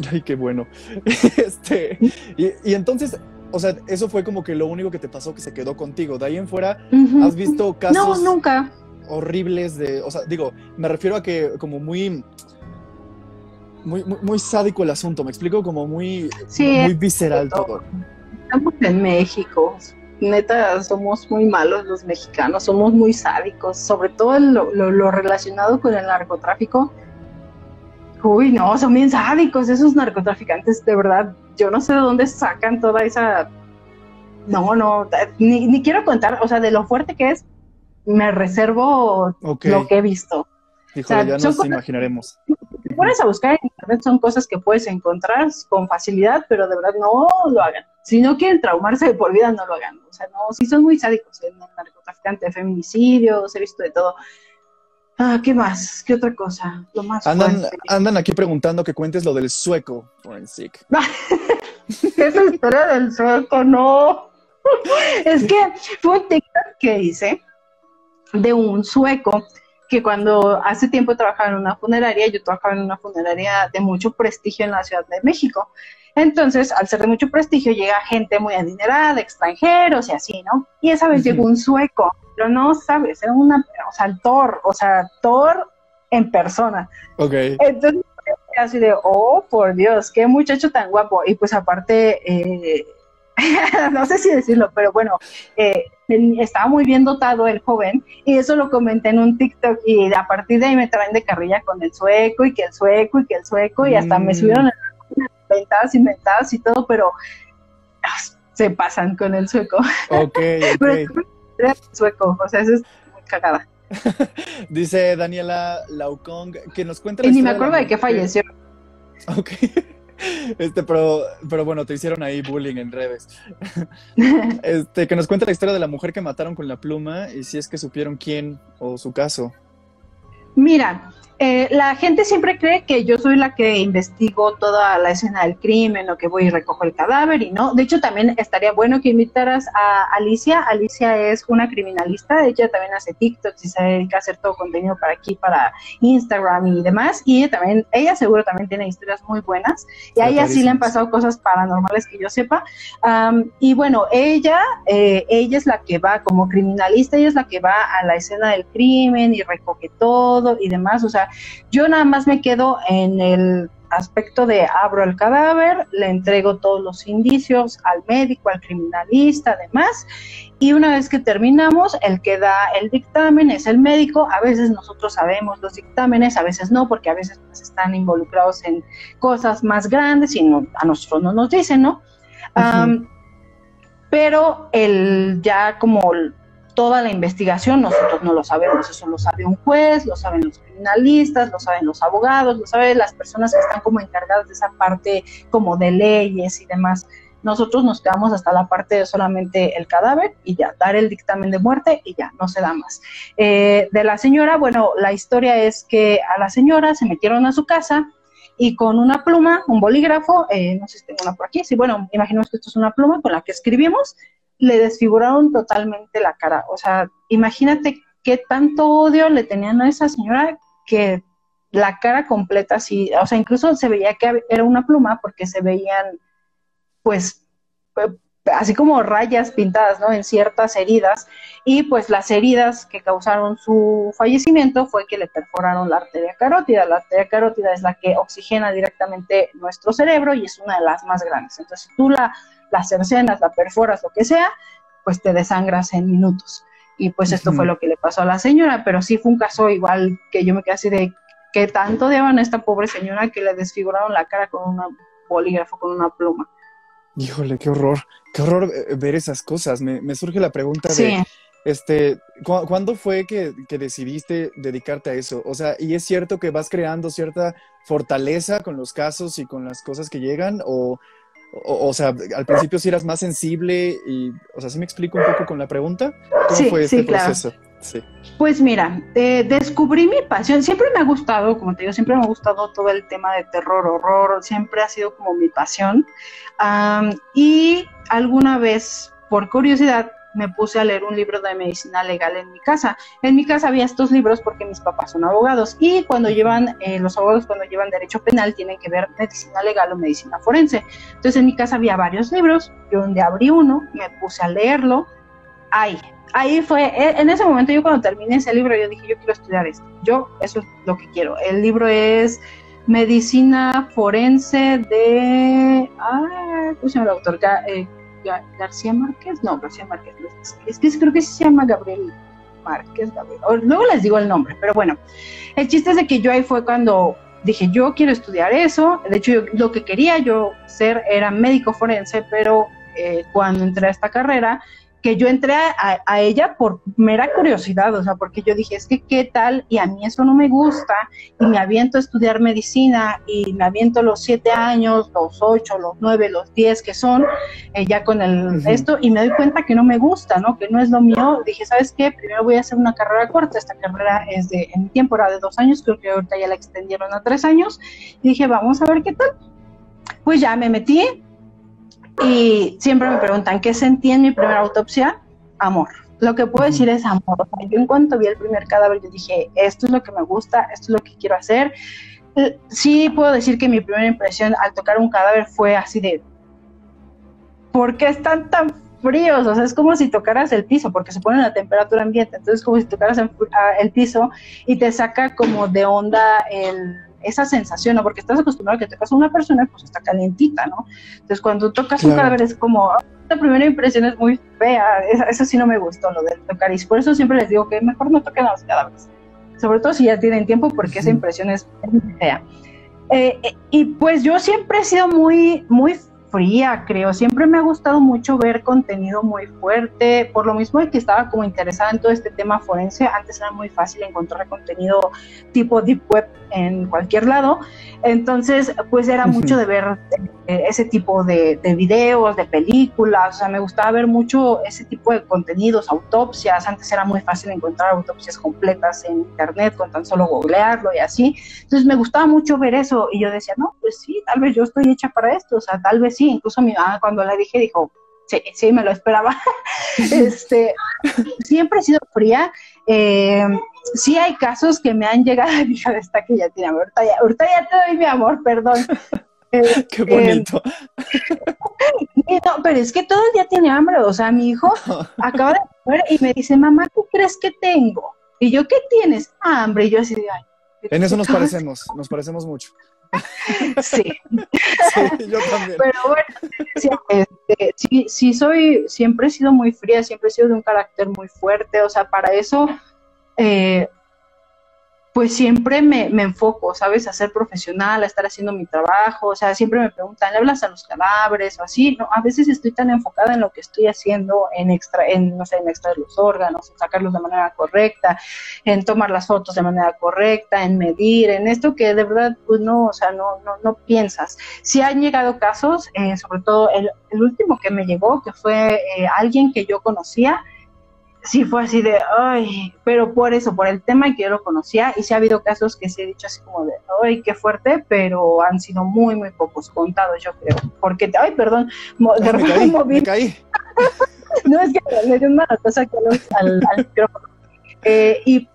Ay, qué bueno. Este, y, entonces, o sea, eso fue como que lo único que te pasó que se quedó contigo. De ahí en fuera, ¿has visto casos no, nunca. horribles de, o sea, digo, me refiero a que como muy muy, muy, sádico el asunto, me explico, como muy, muy visceral todo estamos en México. Neta, somos muy malos los mexicanos, somos muy sádicos, sobre todo lo, relacionado con el narcotráfico. Uy, no, son bien sádicos esos narcotraficantes, de verdad. Yo no sé de dónde sacan toda esa... No, no, ni, quiero contar, o sea, de lo fuerte que es, me reservo lo que he visto. Híjole, ya nos imaginaremos. Si pones a buscar en internet son cosas que puedes encontrar con facilidad, pero de verdad no lo hagan si no quieren traumarse de por vida, no lo hagan. O sea, no, si son muy sádicos, el narcotraficante, feminicidios, he visto de todo. Ah, ¿qué más? ¿Qué otra cosa? Lo más andan, andan aquí preguntando que cuentes lo del sueco forensic. Esa historia del sueco, no. es que fue un TikTok que hice de un sueco que cuando hace tiempo trabajaba en una funeraria, yo trabajaba en una funeraria de mucho prestigio en la Ciudad de México. Entonces, al ser de mucho prestigio, llega gente muy adinerada, extranjeros y así, ¿no? Y esa vez llegó un sueco, pero no sabes, era una, o sea, el Thor, o sea, Thor en persona. Ok. Entonces, así de, oh, por Dios, qué muchacho tan guapo. Y pues aparte, eh, no sé si decirlo, pero bueno, eh, estaba muy bien dotado el joven y eso lo comenté en un TikTok y a partir de ahí me traen de carrilla con el sueco y que el sueco y que el sueco y hasta me mm. subieron inventadas, inventadas y todo, pero ah, se pasan con el sueco. Ok, sueco, o sea, eso es muy cagada. Dice Daniela Laukong que nos cuenta Y ni me acuerdo de, que falleció. Ok. Este, pero, pero bueno, te hicieron ahí bullying en redes. Este, que nos cuenta la historia de la mujer que mataron con la pluma y si es que supieron quién o su caso. Mira, eh, la gente siempre cree que yo soy la que investigo toda la escena del crimen o que voy y recojo el cadáver y no. De hecho, también estaría bueno que invitaras a Alicia. Alicia es una criminalista, ella también hace TikTok y se dedica a hacer todo contenido para aquí, para Instagram y demás. Y ella también, ella seguro también tiene historias muy buenas. Y a ella sí le han pasado cosas paranormales que yo sepa. y bueno, ella, eh, ella es la que va como criminalista, ella es la que va a la escena del crimen y recoge todo y demás. O sea, yo nada más me quedo en el aspecto de abro el cadáver, le entrego todos los indicios al médico, al criminalista, además, y una vez que terminamos, el que da el dictamen es el médico, a veces nosotros sabemos los dictámenes, a veces no, porque a veces pues, están involucrados en cosas más grandes y a nosotros no nos dicen, ¿no? pero el ya como toda la investigación nosotros no lo sabemos, eso lo sabe un juez, lo saben los criminalistas, lo saben los abogados, lo saben las personas que están como encargadas de esa parte como de leyes y demás. Nosotros nos quedamos hasta la parte de solamente el cadáver y ya, dar el dictamen de muerte y ya, no se da más. Eh, de la señora, bueno, la historia es que a la señora se metieron a su casa, y con una pluma, un bolígrafo, eh, no sé si tengo una por aquí, sí, bueno, imaginemos que esto es una pluma con la que escribimos, le desfiguraron totalmente la cara. O sea, imagínate qué tanto odio le tenían a esa señora que la cara completa así, o sea, incluso se veía que era una pluma porque se veían, pues, así como rayas pintadas, ¿no? En ciertas heridas. Y pues las heridas que causaron su fallecimiento fue que le perforaron la arteria carótida. La arteria carótida es la que oxigena directamente nuestro cerebro y es una de las más grandes. Entonces, tú la las cercenas, la perforas, lo que sea, pues te desangras en minutos. Y pues esto fue lo que le pasó a la señora, pero sí fue un caso igual que yo me quedé así de que tanto deban a esta pobre señora que le desfiguraron la cara con un bolígrafo, con una pluma. Híjole, qué horror, qué horror eh, ver esas cosas. Me, surge la pregunta de, este, ¿cuándo fue que, que, decidiste dedicarte a eso? O sea, ¿y es cierto que vas creando cierta fortaleza con los casos y con las cosas que llegan? ¿O, o, sea, al principio sí eras más sensible y, o sea, ¿sí me explico un poco con la pregunta? ¿Cómo fue este proceso? Pues mira, eh, descubrí mi pasión. Siempre me ha gustado, como te digo, siempre me ha gustado todo el tema de terror, horror. Siempre ha sido como mi pasión. y alguna vez, por curiosidad, me puse a leer un libro de medicina legal en mi casa. En mi casa había estos libros porque mis papás son abogados y cuando llevan, eh, los abogados cuando llevan derecho penal tienen que ver medicina legal o medicina forense. Entonces en mi casa había varios libros, yo día abrí uno, me puse a leerlo, ahí, ahí fue, e, en ese momento yo cuando terminé ese libro yo dije, yo quiero estudiar esto, yo eso es lo que quiero. El libro es Medicina Forense de, ah, ¿cómo se llama el autor? Eh, García Márquez, no, García Márquez, es que creo que se llama Gabriel Márquez, Gabriel. luego les digo el nombre, pero bueno, el chiste es de que yo ahí fue cuando dije, yo quiero estudiar eso, de hecho lo que quería yo ser era médico forense, pero eh, cuando entré a esta carrera, que yo entré a, ella por mera curiosidad, o sea, porque yo dije, es que qué tal, y a mí eso no me gusta, y me aviento a estudiar medicina, y me aviento los siete años, los ocho, los nueve, los diez que son, eh, ya con el esto, y me doy cuenta que no me gusta, ¿no? Que no es lo mío. Dije, ¿sabes qué? Primero voy a hacer una carrera corta, esta carrera es de, en mi tiempo era de dos años, creo que ahorita ya la extendieron a tres años, y dije, vamos a ver qué tal. Pues ya me metí, y siempre me preguntan, ¿qué sentí en mi primera autopsia? Amor. Lo que puedo decir es amor. yo en cuanto vi el primer cadáver, yo dije, esto es lo que me gusta, esto es lo que quiero hacer. Eh, sí puedo decir que mi primera impresión al tocar un cadáver fue así de, ¿por qué están tan fríos? O sea, es como si tocaras el piso, porque se pone la temperatura ambiente. Entonces, como si tocaras el piso y te saca como de onda el esa sensación, ¿no? Porque estás acostumbrado a que tocas a una persona, pues está calientita, ¿no? Entonces, cuando tocas un cadáver es como, la primera impresión es muy fea, eso, sí no me gustó, lo de tocar, y por eso siempre les digo que mejor no toquen a los cadáveres, sobre todo si ya tienen tiempo, porque esa impresión es muy fea. Eh, eh, y pues yo siempre he sido muy, muy fría, creo. Siempre me ha gustado mucho ver contenido muy fuerte, por lo mismo que estaba como interesada en todo este tema forense. Antes era muy fácil encontrar contenido tipo deep web en cualquier lado. Entonces, pues era mucho de ver eh, ese tipo de, de, videos, de películas. O sea, me gustaba ver mucho ese tipo de contenidos, autopsias. Antes era muy fácil encontrar autopsias completas en internet con tan solo googlearlo y así. Entonces, me gustaba mucho ver eso y yo decía, no, pues sí, tal vez yo estoy hecha para esto. O sea, tal vez sí, incluso mi mamá cuando le dije dijo, sí, sí, me lo esperaba. este, siempre he sido fría. Eh, sí hay casos que me han llegado, hija, esta que ya tiene amor, ahorita ya, te doy mi amor, perdón. Eh, Qué bonito. no, pero es que todo el día tiene hambre, o sea, mi hijo acaba de comer y me dice, mamá, ¿qué crees que tengo? Y yo, ¿qué tienes? hambre, y yo así de, ay. En eso nos parecemos, nos parecemos mucho. Sí. yo también. Pero bueno, este, sí, sí, soy, siempre he sido muy fría, siempre he sido de un carácter muy fuerte, o sea, para eso, eh, pues siempre me, me, enfoco, ¿sabes? A ser profesional, a estar haciendo mi trabajo, o sea, siempre me preguntan, ¿le hablas a los cadáveres o así? No, a veces estoy tan enfocada en lo que estoy haciendo, en extra, en, no sé, en extraer los órganos, en sacarlos de manera correcta, en tomar las fotos de manera correcta, en medir, en esto que de verdad, pues no, o sea, no, no, no piensas. Sí han llegado casos, eh, sobre todo el, el, último que me llegó, que fue eh, alguien que yo conocía, sí fue así de, ay, pero por eso, por el tema que yo lo conocía, y sí ha habido casos que se he dicho así como de, ay, qué fuerte, pero han sido muy, muy pocos contados, yo creo. Porque, ay, perdón, de repente me caí, no, es que le dio una cosa al, al micrófono. Eh, y,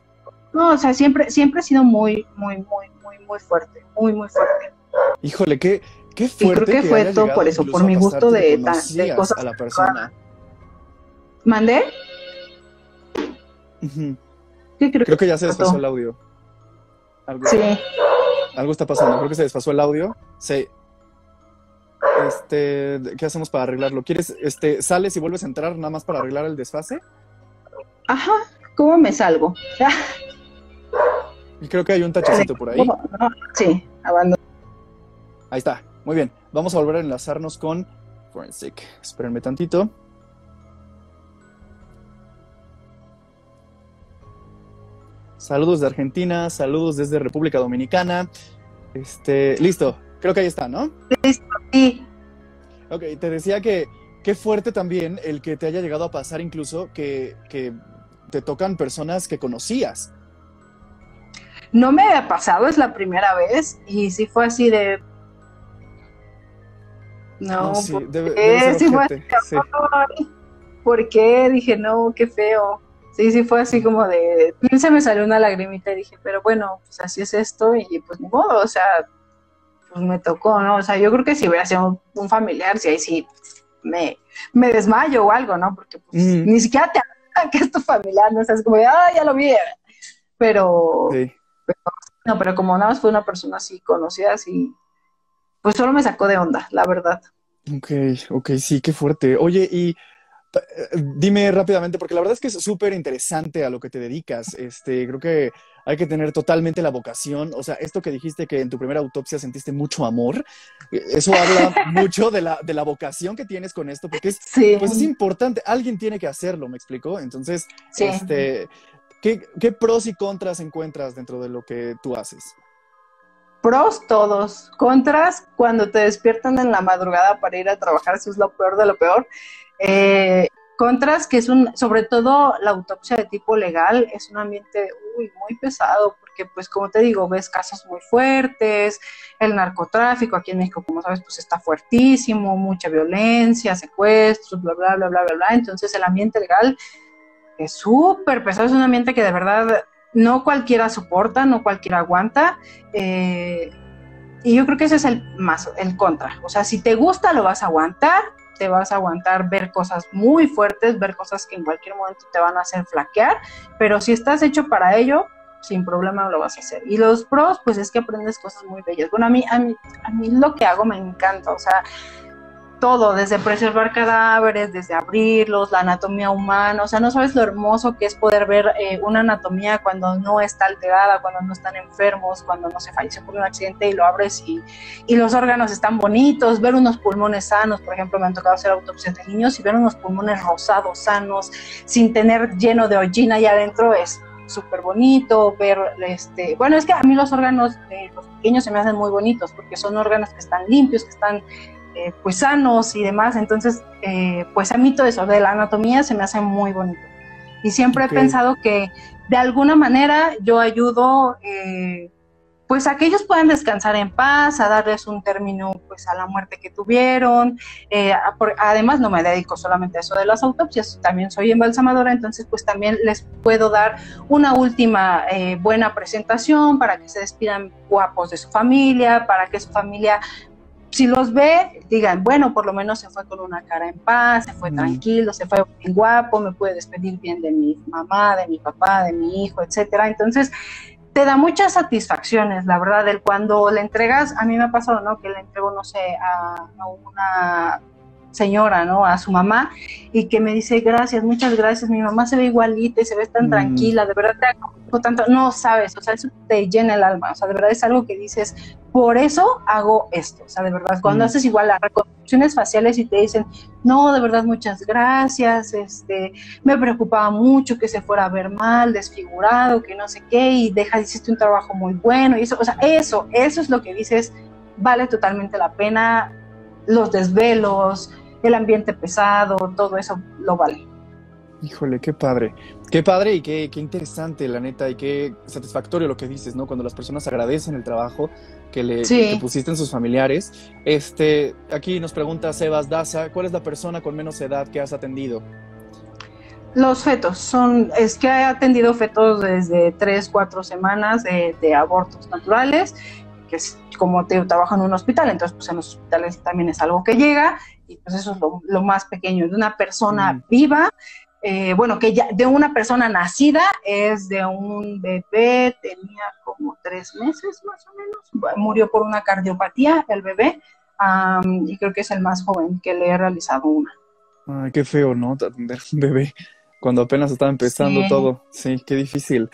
no, o sea, siempre, siempre ha sido muy, muy, muy, muy, muy fuerte, muy, muy fuerte. Híjole, qué, qué fuerte. Y creo que, fue todo por eso, por mi gusto de, de cosas. A la persona. ¿Mandé? Creo, que ya se desfasó el audio. Algo, sí. Algo está pasando. Creo que se desfasó el audio. Sí. Este, ¿qué hacemos para arreglarlo? ¿Quieres, este, sales y vuelves a entrar nada más para arreglar el desfase? Ajá. ¿Cómo me salgo? y creo que hay un tachecito por ahí. Sí, abandono. Ahí está. Muy bien. Vamos a volver a enlazarnos con Forensic. Espérenme tantito. Saludos de Argentina, saludos desde República Dominicana. Este, listo, creo que ahí está, ¿no? Listo, sí. Ok, te decía que qué fuerte también el que te haya llegado a pasar incluso que, te tocan personas que conocías. No me había pasado, es la primera vez, y sí fue así de... No, No, sí, ¿por debe- ser Sí fue así, sí. "Ay, ¿Por qué? Dije, no, qué feo. Sí, sí fue así como de... Se me salió una lagrimita y dije, pero bueno, pues así es esto y pues ni modo, o sea, pues me tocó, ¿no? O sea, yo creo que si hubiera sido un, un familiar, si ahí sí me, me desmayo o algo, ¿no? Porque pues, Mm. ni siquiera te que es tu familiar, ¿no? O sea, es como de, ah, ya lo vi. Pero, Sí. no, pero como nada más fue una persona así conocida, así, pues solo me sacó de onda, la verdad. Ok, ok, sí, qué fuerte. Oye, y dime rápidamente, porque la verdad es que es súper interesante a lo que te dedicas. Este, creo que hay que tener totalmente la vocación. O sea, esto que dijiste que en tu primera autopsia sentiste mucho amor, eh, eso habla mucho de la, de la vocación que tienes con esto, porque es, Sí, pues es importante, alguien tiene que hacerlo, ¿me explico? Entonces, sí. este, ¿qué, qué pros y contras encuentras dentro de lo que tú haces? Pros todos, contras cuando te despiertan en la madrugada para ir a trabajar, eso es lo peor de lo peor. Eh, contras que es un, sobre todo la autopsia de tipo legal, es un ambiente uy, muy pesado, porque pues como te digo, ves casos muy fuertes, el narcotráfico aquí en México, como sabes, pues está fuertísimo, mucha violencia, secuestros, bla, bla, bla, bla, bla, bla. Entonces el ambiente legal es súper pesado, es un ambiente que de verdad no cualquiera soporta, no cualquiera aguanta. eh, y yo creo que ese es el más, el contra. O sea, si te gusta, lo vas a aguantar, te vas a aguantar ver cosas muy fuertes, ver cosas que en cualquier momento te van a hacer flaquear, pero si estás hecho para ello, sin problema lo vas a hacer. Y los pros, pues es que aprendes cosas muy bellas. Bueno, a mí, a mí, a mí lo que hago me encanta, o sea, todo, desde preservar cadáveres, desde abrirlos, la anatomía humana, o sea, no sabes lo hermoso que es poder ver eh, una anatomía cuando no está alterada, cuando no están enfermos, cuando no se falleció por un accidente y lo abres y, y los órganos están bonitos, ver unos pulmones sanos, por ejemplo, me han tocado hacer autopsias de niños y ver unos pulmones rosados, sanos, sin tener lleno de hollina ahí adentro es súper bonito, ver, este, bueno, es que a mí los órganos los pequeños se me hacen muy bonitos porque son órganos que están limpios, que están eh, pues sanos y demás. Entonces, eh, pues a mí todo eso de la anatomía se me hace muy bonito. Y siempre he pensado que de alguna manera yo ayudo, eh, pues a que ellos puedan descansar en paz, a darles un término pues a la muerte que tuvieron. Eh, a- por- además, no me dedico solamente a eso de las autopsias, también soy embalsamadora, entonces pues también les puedo dar una última eh, buena presentación para que se despidan guapos de su familia, para que su familia si los ve, digan, bueno, por lo menos se fue con una cara en paz, se fue Mm. tranquilo, se fue bien guapo, me puede despedir bien de mi mamá, de mi papá, de mi hijo, etcétera. Entonces, te da muchas satisfacciones, la verdad, el cuando le entregas, a mí me ha pasado, ¿no? Que le entrego, no sé, a, a una señora, ¿no? A su mamá y que me dice, gracias, muchas gracias, mi mamá se ve igualita y se ve tan Mm. tranquila, de verdad te agradezco tanto, no sabes, o sea, eso te llena el alma, o sea, de verdad es algo que dices, por eso hago esto, o sea, de verdad, cuando Mm. haces igual las reconstrucciones faciales y te dicen, no, de verdad, muchas gracias, este, me preocupaba mucho que se fuera a ver mal, desfigurado, que no sé qué, y deja, hiciste un trabajo muy bueno, y eso, o sea, eso, eso es lo que dices, vale totalmente la pena, los desvelos, el ambiente pesado, todo eso lo vale. Híjole, qué padre. Qué padre y qué, qué interesante, la neta, y qué satisfactorio lo que dices, ¿no? Cuando las personas agradecen el trabajo que le Sí. que pusiste en sus familiares. Este, aquí nos pregunta Sebas Daza, ¿cuál es la persona con menos edad que has atendido? Los fetos son, es que he atendido fetos desde tres, cuatro semanas de, de abortos naturales, que es como te trabajo en un hospital, entonces pues en los hospitales también es algo que llega, y pues eso es lo, lo más pequeño, de una persona Mm. viva, eh, bueno, que ya, de una persona nacida, es de un bebé, tenía como tres meses más o menos, murió por una cardiopatía el bebé, y creo que es el más joven que le he realizado una. Ay, qué feo, ¿no? Atender un bebé cuando apenas estaba empezando Sí. todo. Sí, qué difícil.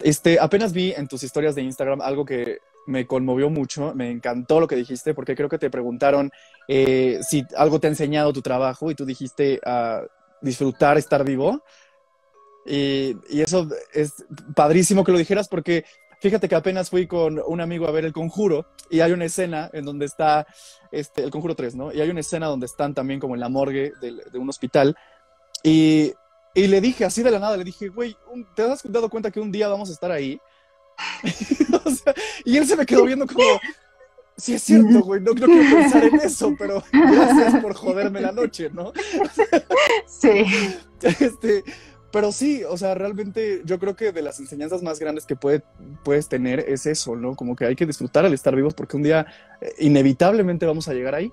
Este, apenas vi en tus historias de Instagram algo que me conmovió mucho, me encantó lo que dijiste, porque creo que te preguntaron eh, si algo te ha enseñado tu trabajo y tú dijiste a disfrutar estar vivo. Y, eso es padrísimo que lo dijeras porque fíjate que apenas fui con un amigo a ver El Conjuro y hay una escena en donde está este, El Conjuro 3, ¿no? Y hay una escena donde están también como en la morgue del- de, un hospital y Y le dije así de la nada, le dije, güey, ¿te has dado cuenta que un día vamos a estar ahí? y él se me quedó viendo como, sí es cierto, güey, no, no, quiero pensar en eso, pero gracias por joderme la noche, ¿no? sí. Este, pero sí, o sea, realmente yo creo que de las enseñanzas más grandes que puede, puedes tener es eso, ¿no? Como que hay que disfrutar al estar vivos porque un día eh, inevitablemente vamos a llegar ahí.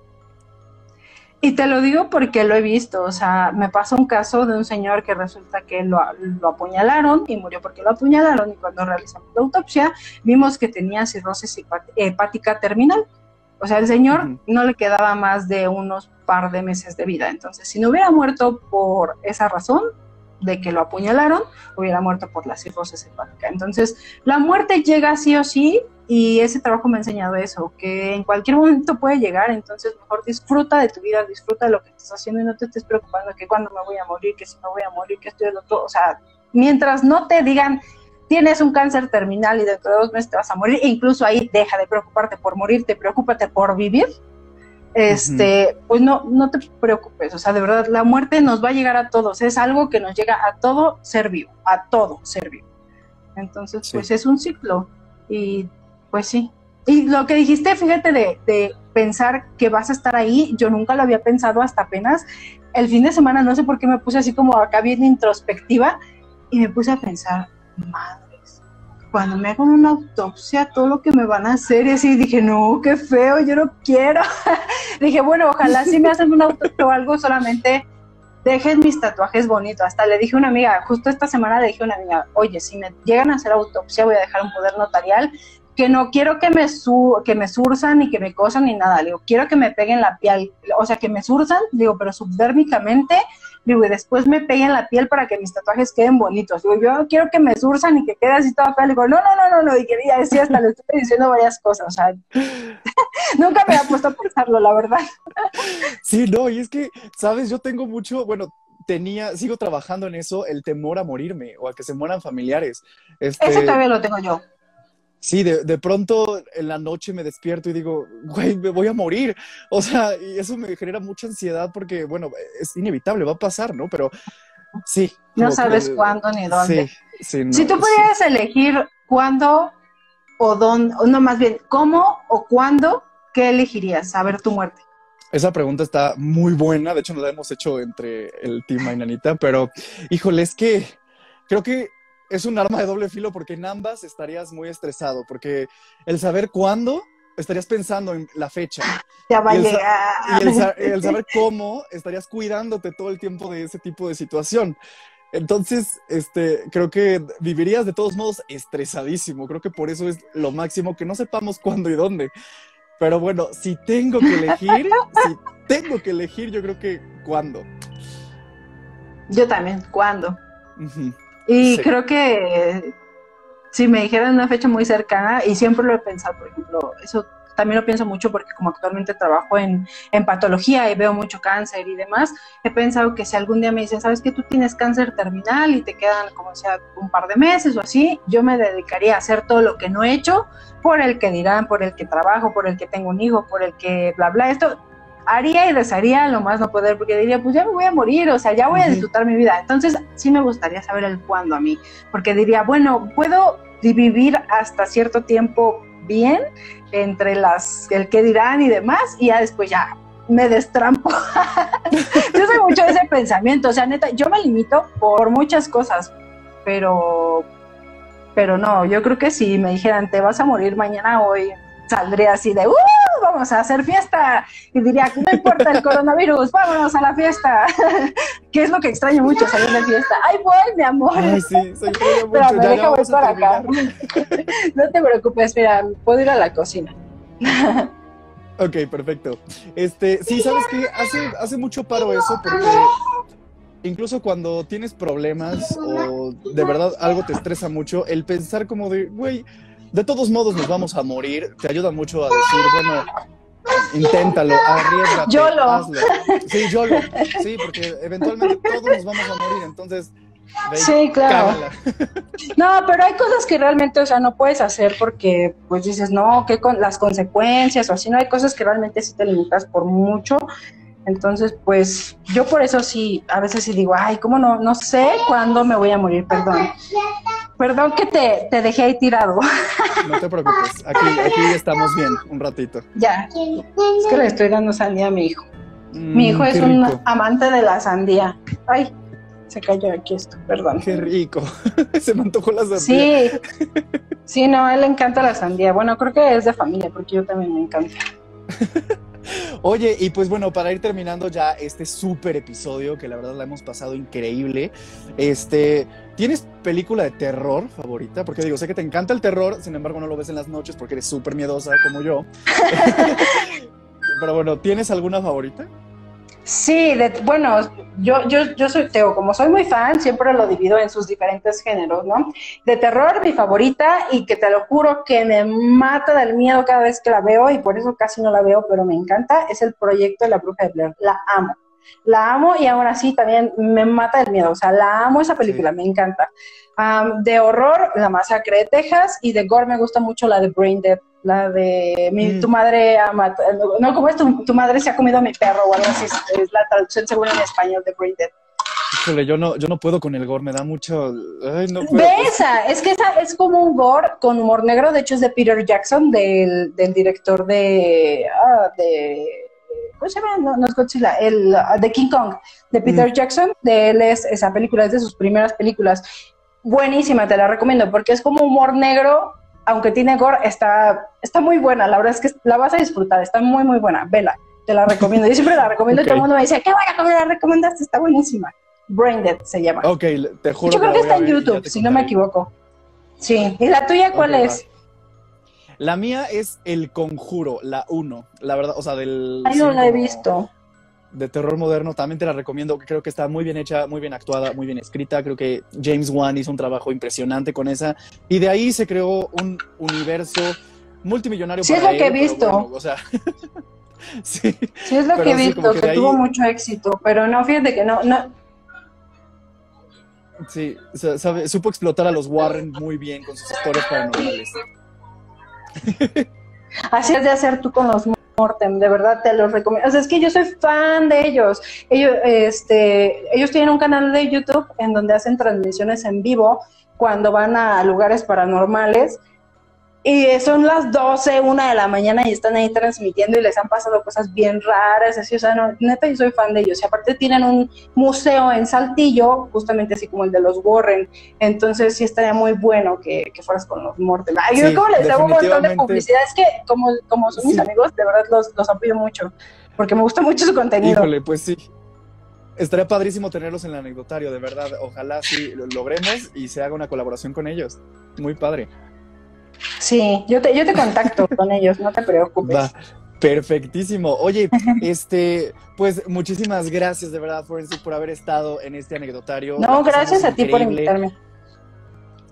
Y te lo digo porque lo he visto, o sea, me pasó un caso de un señor que resulta que lo, apuñalaron y murió porque lo apuñalaron y cuando realizamos la autopsia vimos que tenía cirrosis hepática terminal. O sea, el señor no le quedaba más de unos par de meses de vida. Entonces, si no hubiera muerto por esa razón, de que lo apuñalaron, hubiera muerto por la cirrosis hepática. Entonces, la muerte llega sí o sí y ese trabajo me ha enseñado eso, que en cualquier momento puede llegar, entonces mejor disfruta de tu vida, disfruta de lo que estás haciendo y no te estés preocupando que cuando me voy a morir, que si me voy a morir, que estoy otro, o sea, mientras no te digan tienes un cáncer terminal y dentro de dos meses te vas a morir, incluso ahí deja de preocuparte por morirte, preocúpate por vivir, este, pues no, no te preocupes, o sea, de verdad, la muerte nos va a llegar a todos, es algo que nos llega a todo ser vivo, a todo ser vivo. Entonces, pues es un ciclo y pues sí. Y lo que dijiste, fíjate, de, de, pensar que vas a estar ahí, yo nunca lo había pensado hasta apenas el fin de semana, no sé por qué me puse así como acá bien introspectiva y me puse a pensar, madre cuando me hagan una autopsia, todo lo que me van a hacer, y así dije, no, qué feo, yo no quiero. dije, bueno, ojalá si me hacen una autopsia o algo, solamente dejen mis tatuajes bonitos. Hasta le dije a una amiga, justo esta semana le dije a una amiga, oye, si me llegan a hacer autopsia, voy a dejar un poder notarial, que no quiero que me, su que me surzan ni que me cosan ni nada. Le digo, quiero que me peguen la piel, o sea, que me surzan, digo, pero subdérmicamente digo, y después me peguen la piel para que mis tatuajes queden bonitos. Digo, yo quiero que me surzan y que quede así toda fea. digo, no, no, no, no, no, y quería decir, hasta le estoy diciendo varias cosas, o sea, nunca me había puesto a pensarlo, la verdad. sí, no, y es que, sabes, yo tengo mucho, bueno, tenía, sigo trabajando en eso, el temor a morirme o a que se mueran familiares. Este, Ese todavía lo tengo yo. Sí, de, de, pronto en la noche me despierto y digo, güey, me voy a morir. O sea, y eso me genera mucha ansiedad porque, bueno, es inevitable, va a pasar, ¿no? Pero sí. No sabes cuándo ni dónde. Sí, sí, si tú pudieras elegir cuándo o dónde, no más bien, cómo o cuándo, ¿qué elegirías? Saber tu muerte. Esa pregunta está muy buena, de hecho nos la hemos hecho entre el team Mainanita, pero híjole, es que creo que es un arma de doble filo porque en ambas estarías muy estresado, porque el saber cuándo estarías pensando en la fecha. Ya va a llegar. Y el, saber cómo estarías cuidándote todo el tiempo de ese tipo de situación. Entonces, este, creo que vivirías de todos modos estresadísimo. Creo que por eso es lo máximo que no sepamos cuándo y dónde. Pero bueno, si tengo que elegir, si tengo que elegir, yo creo que cuándo. Yo también, ¿cuándo? Y creo que si me dijeran una fecha muy cercana, y siempre lo he pensado, por ejemplo, eso también lo pienso mucho porque como actualmente trabajo en, en, patología y veo mucho cáncer y demás, he pensado que si algún día me dicen, sabes que tú tienes cáncer terminal y te quedan como sea un par de meses o así, yo me dedicaría a hacer todo lo que no he hecho por el que dirán, por el que trabajo, por el que tengo un hijo, por el que bla, bla, esto haría y rezaría lo más no poder, porque diría, pues ya me voy a morir, o sea, ya voy a disfrutar mi vida. Entonces, sí me gustaría saber el cuándo a mí, porque diría, bueno, puedo vivir hasta cierto tiempo bien entre las el que dirán y demás, y ya después ya me destrampo. yo soy mucho de ese pensamiento, o sea, neta, yo me limito por muchas cosas, pero pero no, yo creo que si me dijeran, te vas a morir mañana hoy, saldría así de, ¡Uh! Vamos a hacer fiesta. Y diría, no importa el coronavirus, vámonos a la fiesta. que es lo que extraño mucho, salir de fiesta. ¡Ay, voy, mi amor! Ay, sí, soy Pero me deja voy por acá. no te preocupes, mira, puedo ir a la cocina. ok, perfecto. Este, sí, sabes que hace, hace mucho paro eso porque incluso cuando tienes problemas o de verdad algo te estresa mucho, el pensar como de, güey, de todos modos nos vamos a morir, te ayuda mucho a decir, bueno, inténtalo, arriesgate, YOLO. hazlo. Sí, YOLO, sí, porque eventualmente todos nos vamos a morir, entonces... sí, claro. No, pero hay cosas que realmente, o sea, no puedes hacer porque, pues dices, no, que con las consecuencias o así, no hay cosas que realmente sí te limitas por mucho Entonces, pues yo por eso sí, a veces sí digo, ay, ¿cómo no? No sé cuándo me voy a morir, perdón. Perdón que te, te dejé ahí tirado. No te preocupes, aquí, aquí estamos bien un ratito. Ya, es que le estoy dando sandía a mi hijo. mi hijo mm, es un amante de la sandía. Ay, se cayó aquí esto, perdón. Qué rico, se me antojó la sandía. Sí, sí, no, a él le encanta la sandía. Bueno, creo que es de familia, porque yo también me encanta. Oye, y pues bueno, para ir terminando ya este súper episodio, que la verdad la hemos pasado increíble, este, ¿tienes película de terror favorita? Porque digo, sé que te encanta el terror, sin embargo no lo ves en las noches porque eres súper miedosa como yo. Pero bueno, ¿tienes alguna favorita? Sí, bueno, yo, yo, yo soy Teo, como soy muy fan, siempre lo divido en sus diferentes géneros, ¿no? De terror, mi favorita, y que te lo juro que me mata del miedo cada vez que la veo, y por eso casi no la veo, pero me encanta, es el proyecto de la bruja de Blair. La amo. La amo y ahora sí también me mata el miedo. O sea, la amo esa película, me encanta. de horror, La Masacre de Texas, y de gore me gusta mucho la de Brain Dead la de mi, mm. tu madre matado, no, ¿cómo es? Tu, madre se ha comido a mi perro o algo así, es la traducción segura en español de Brain Dead. Híjole, yo no, yo no puedo con el gore, me da mucho. Ay, no De esa, es que esa es como un gore con humor negro, de hecho es de Peter Jackson, del, del director de, ah, de. ¿Cómo se llama? No, no es Godzilla, el de King Kong, de Peter mm. Jackson, de él es esa película, es de sus primeras películas. Buenísima, te la recomiendo, porque es como humor negro, aunque tiene gore, está, está muy buena. La verdad es que la vas a disfrutar, está muy, muy buena. Vela, te la recomiendo. Yo siempre la recomiendo y todo el mundo me dice, qué buena me la recomendaste, está buenísima. Braindead se llama. Ok, te juro. Yo creo que, está en YouTube, si no me equivoco. Sí. ¿Y la tuya cuál es? La mía es El Conjuro, la 1. La verdad, o sea, del. Ay, no la he visto de terror moderno, también te la recomiendo, creo que está muy bien hecha, muy bien actuada, muy bien escrita, creo que James Wan hizo un trabajo impresionante con esa, y de ahí se creó un universo multimillonario. Sí, es lo que he visto. o sea, sí. sí. es lo que he visto, que, tuvo mucho éxito, pero no, fíjate que no, no. Sí, sabe, supo explotar a los Warren muy bien con sus historias paranormales. Así es de hacer tú con los Mortem, de verdad te los recomiendo. Es que yo soy fan de ellos. Ellos, este, ellos tienen un canal de YouTube en donde hacen transmisiones en vivo cuando van a lugares paranormales y son las 12, una de la mañana y están ahí transmitiendo y les han pasado cosas bien raras, así, o sea, no, neta yo soy fan de ellos. Y aparte tienen un museo en Saltillo, justamente así como el de los Warren, entonces sí estaría muy bueno que, fueras con los Morten. yo como les hago un montón de publicidad, es que como, como son mis amigos, de verdad los, los apoyo mucho, porque me gusta mucho su contenido. Híjole, pues sí. Estaría padrísimo tenerlos en el anecdotario, de verdad. Ojalá sí lo logremos y se haga una colaboración con ellos. Muy padre. Sí, yo te, yo te contacto con ellos, no te preocupes. Va, perfectísimo. Oye, este, pues muchísimas gracias de verdad, Forensic, por haber estado en este anecdotario. No, gracias a ti por invitarme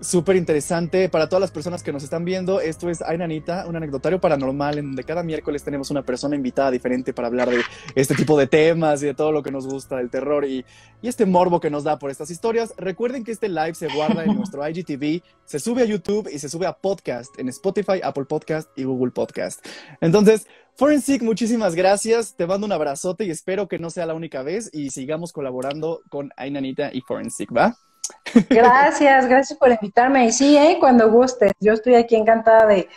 súper interesante para todas las personas que nos están viendo. Esto es Ay Nanita, un anecdotario paranormal en donde cada miércoles tenemos una persona invitada diferente para hablar de este tipo de temas y de todo lo que nos gusta del terror y, y este morbo que nos da por estas historias. Recuerden que este live se guarda en nuestro IGTV, se sube a YouTube y se sube a podcast en Spotify, Apple Podcast y Google Podcast. Entonces, Forensic, muchísimas gracias. Te mando un abrazote y espero que no sea la única vez y sigamos colaborando con Ay Nanita y Forensic, ¿va? Gracias, gracias por invitarme. Y sí, ¿eh? cuando gustes, yo estoy aquí encantada de,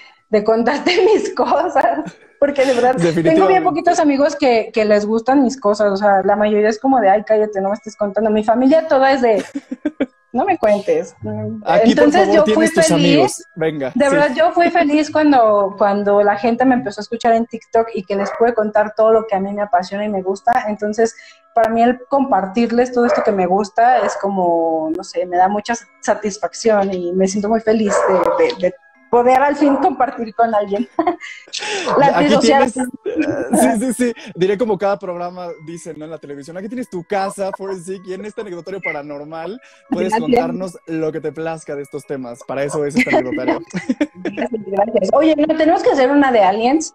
contarte mis cosas, porque de verdad tengo bien poquitos amigos que, que, les gustan mis cosas, o sea, la mayoría es como de, ay, cállate, no me estés contando. Mi familia toda es de, no me cuentes. Entonces yo fui feliz. Venga. De verdad, yo fui feliz cuando, cuando la gente me empezó a escuchar en TikTok y que les pude contar todo lo que a mí me apasiona y me gusta. Entonces, para mí el compartirles todo esto que me gusta es como, no sé, me da mucha satisfacción y me siento muy feliz de, poder al fin compartir con alguien. La aquí tienes, sí, sí, sí. Diré como cada programa dice ¿no? en la televisión. Aquí tienes tu casa, Forensic, y en este anecdotario paranormal puedes contarnos lo que te plazca de estos temas. Para eso es este anecdotario. Gracias, Oye, ¿no tenemos que hacer una de aliens?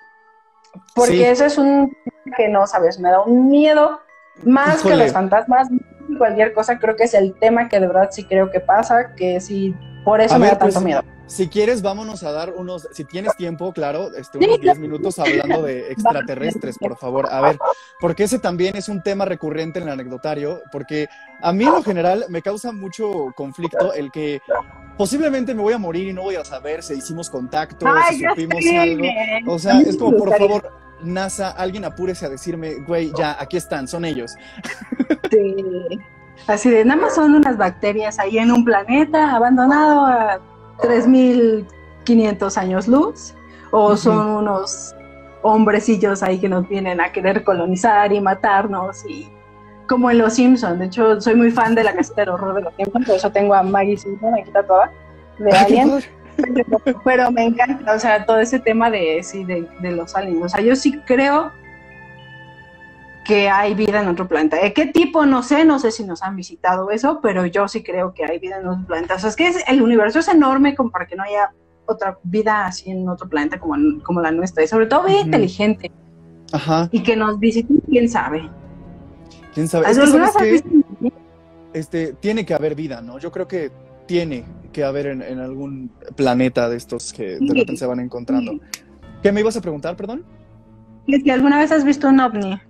Porque eso es un que no, sabes, me da un miedo más que los fantasmas, cualquier cosa, creo que es el tema que de verdad sí creo que pasa, que sí, por eso me da tanto pues, miedo. si quieres, vámonos a dar unos, si tienes tiempo, claro, este, unos 10 minutos hablando de extraterrestres, por favor. A ver, porque ese también es un tema recurrente en el anecdotario, porque a mí en lo general me causa mucho conflicto el que posiblemente me voy a morir y no voy a saber si hicimos contacto, si supimos algo. O sea, es como, por favor, NASA, alguien apúrese a decirme, güey, ya, aquí están, son ellos. Sí. Así de, nada más son unas bacterias ahí en un planeta abandonado a 3.500 años luz, o son unos hombrecillos ahí que nos vienen a querer colonizar y matarnos, y como en Los Simpsons. De hecho, soy muy fan de la casita del horror de los Simpsons, por eso tengo a Maggie Simpson, aquí está toda, de Alien. Pero, me encanta, o sea, todo ese tema de, sí, de, de los aliens. O sea, yo sí creo que hay vida en otro planeta. ¿De qué tipo? No sé, no sé si nos han visitado eso, pero yo sí creo que hay vida en otro planeta. O sea, es que el universo es enorme como para que no haya otra vida así en otro planeta como, como la nuestra. Y sobre todo vida inteligente. Ajá. Y que nos visiten, quién sabe. ¿Quién sabe? Es que, este, tiene que haber vida, ¿no? Yo creo que tiene que haber en, algún planeta de estos que de repente se van encontrando. ¿Qué me ibas a preguntar, perdón? Que alguna vez has visto un ovni.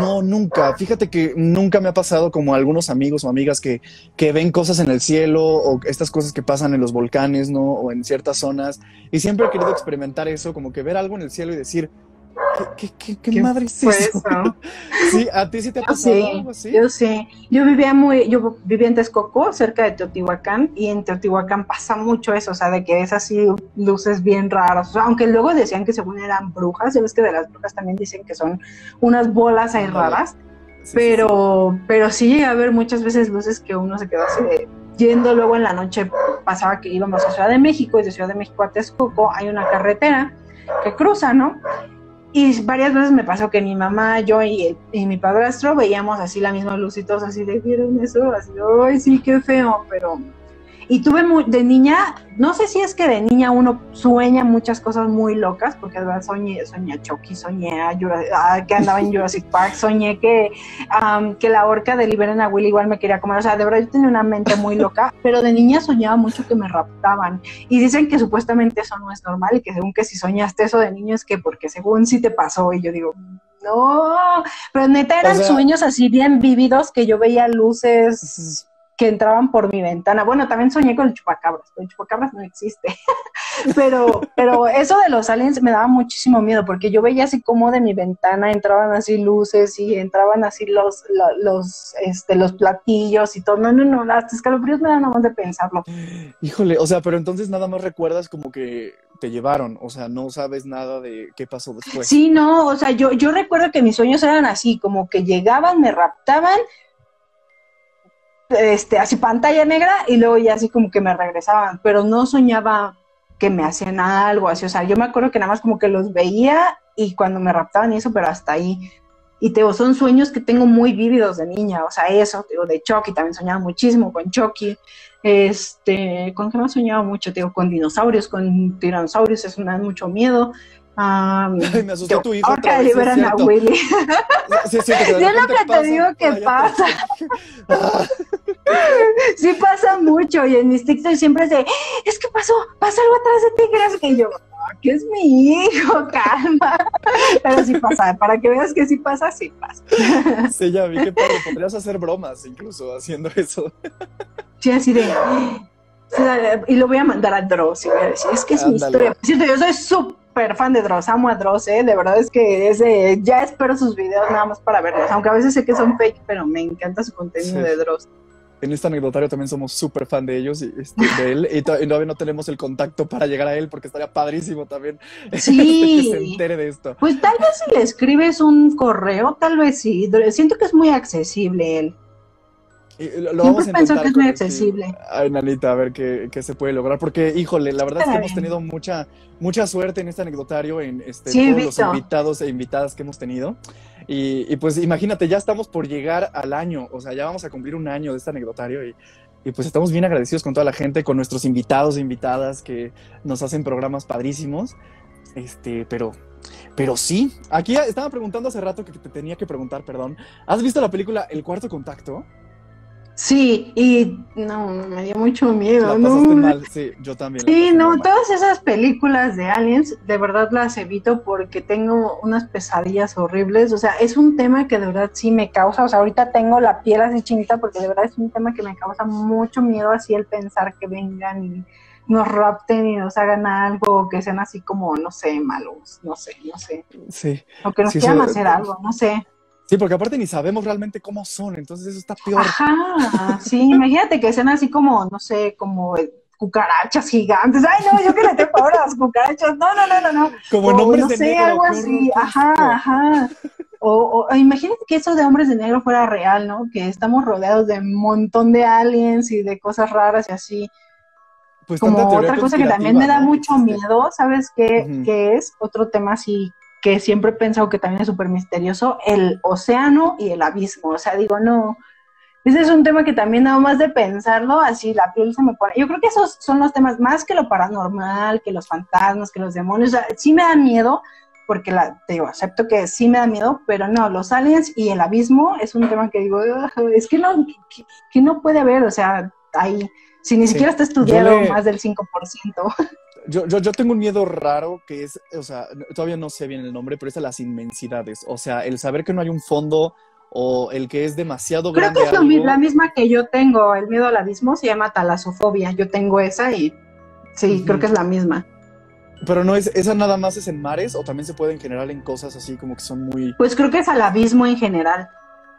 No, nunca. Fíjate que nunca me ha pasado como algunos amigos o amigas que, que, ven cosas en el cielo o estas cosas que pasan en los volcanes, ¿no? O en ciertas zonas. Y siempre he querido experimentar eso, como que ver algo en el cielo y decir, ¿Qué, qué, qué, madre es eso? sí, ¿a ti sí te ha pasado sí, algo así? Yo sí. Yo vivía muy, yo vivía en Texcoco, cerca de Teotihuacán, y en Teotihuacán pasa mucho eso, o sea, de que es así luces bien raras. aunque luego decían que según eran brujas, ya ves que de las brujas también dicen que son unas bolas ahí raras. pero, sí. pero sí llegué a ver muchas veces luces que uno se quedó así de, yendo luego en la noche pasaba que íbamos a Ciudad de México y de Ciudad de México a Texcoco hay una carretera que cruza, ¿no? Y varias veces me pasó que mi mamá, yo y, mi padrastro veíamos así la misma luz y todos así de, ¿vieron eso? Así, ay, sí, qué feo, pero y tuve muy, de niña, no sé si es que de niña uno sueña muchas cosas muy locas, porque verdad soñé, soñé a Chucky, soñé a que andaba en Jurassic Park, soñé que, que la orca de Liberen a Will igual me quería comer. O sea, de verdad yo tenía una mente muy loca, pero de niña soñaba mucho que me raptaban. Y dicen que supuestamente eso no es normal y que según que si soñaste eso de niño es que porque según sí te pasó. Y yo digo, no, pero neta eran sueños así bien vívidos que yo veía luces que entraban por mi ventana. Bueno, también soñé con el chupacabras, pero el chupacabras no existe. pero, pero eso de los aliens me daba muchísimo miedo, porque yo veía así como de mi ventana entraban así luces y entraban así los, los, este, los platillos y todo. No, no, no, las escalofríos me dan nada más de pensarlo. Híjole, o sea, pero entonces nada más recuerdas como que te llevaron, o sea, no sabes nada de qué pasó después. Sí, no, o sea, yo, yo recuerdo que mis sueños eran así, como que llegaban, me raptaban, este, así pantalla negra y luego ya así como que me regresaban, pero no soñaba que me hacían algo así, o sea, yo me acuerdo que nada más como que los veía y cuando me raptaban y eso, pero hasta ahí. Y te son sueños que tengo muy vívidos de niña, o sea, eso, digo, de Chucky, también soñaba muchísimo con Chucky. Este, ¿con qué más soñaba mucho? Digo, con dinosaurios, con tiranosaurios, eso me da mucho miedo. Um, me asustó tu hijo. Vez, liberan a Willy. Sí, sí, Yo lo que te digo que pasa. sí pasa mucho y en mis TikTok siempre es de, es que pasó, pasa algo atrás de ti, crees que yo, que es mi hijo, calma. Pero sí pasa, para que veas que sí pasa, sí pasa. Sí, ya vi que padre, podrías hacer bromas incluso haciendo eso. Sí, así de, y lo voy a mandar a Dross y voy a decir, es que es mi historia. Por cierto, yo soy súper fan de Dross, amo a Dross, ¿eh? de verdad es que ese, ya espero sus videos nada más para verlos, aunque a veces sé que son fake, pero me encanta su contenido de Dross. En este anecdotario también somos súper fan de ellos y este, de él, y, todavía no tenemos el contacto para llegar a él porque estaría padrísimo también sí. que se entere de esto. Pues tal vez si le escribes un correo, tal vez sí, siento que es muy accesible él. lo vamos a intentar que es muy accesible. Ay, Nanita, a ver qué, qué, se puede lograr. Porque, híjole, la verdad es que hemos tenido mucha, mucha suerte en este anecdotario, en este, todos los invitados e invitadas que hemos tenido. Y, pues imagínate, ya estamos por llegar al año, o sea, ya vamos a cumplir un año de este anecdotario y, y pues estamos bien agradecidos con toda la gente, con nuestros invitados e invitadas que nos hacen programas padrísimos. Este, pero, pero sí, aquí estaba preguntando hace rato que te tenía que preguntar, perdón. ¿Has visto la película El Cuarto Contacto? Sí, y no, me dio mucho miedo. La no, mal, sí, yo también. Sí, no, mal. todas esas películas de aliens, de verdad las evito porque tengo unas pesadillas horribles. O sea, es un tema que de verdad sí me causa. O sea, ahorita tengo la piel así chinita porque de verdad es un tema que me causa mucho miedo así el pensar que vengan y nos rapten y nos hagan algo, que sean así como, no sé, malos, no sé, no sé. Sí. O que nos Sí, quieran hacer algo, no sé. Sí, porque aparte ni sabemos realmente cómo son, entonces eso está peor. Ajá, sí, imagínate que sean así como, no sé, como cucarachas gigantes. Ay, no, yo que le tengo ahora las cucarachas. No, no, no, no, no. Como O, en Hombres no de sé, Negro, algo así. Ajá, ajá. O, o- o imagínate que eso de hombres de negro fuera real, ¿no? Que estamos rodeados de un montón de aliens y de cosas raras y así. Pues Como otra cosa que también me da mucho miedo, ¿sabes qué, qué es? Otro tema así que siempre he pensado que también es súper misterioso, el océano y el abismo. O sea, digo, no, ese es un tema que también nada más de pensarlo, así la piel se me pone. Yo creo que esos son los temas más que lo paranormal, que los fantasmas, que los demonios. O sea, sí me da miedo, porque la, te digo, acepto que sí me da miedo, pero no, los aliens y el abismo es un tema que digo, "Ugh, es que no, que, que no puede haber, o sea, ahí, si ni Sí. siquiera está estudiado le- más del 5%. Yo, yo, yo tengo un miedo raro que es, o sea, todavía no sé bien el nombre, pero es a las inmensidades. O sea, el saber que no hay un fondo o el que es demasiado Creo grande que es algo. la misma que yo tengo, el miedo al abismo se llama talasofobia, yo tengo esa y sí, creo que es la misma. Pero no es, esa nada más es en mares o también se puede en general en cosas así como que son muy... Pues creo que es al abismo en general.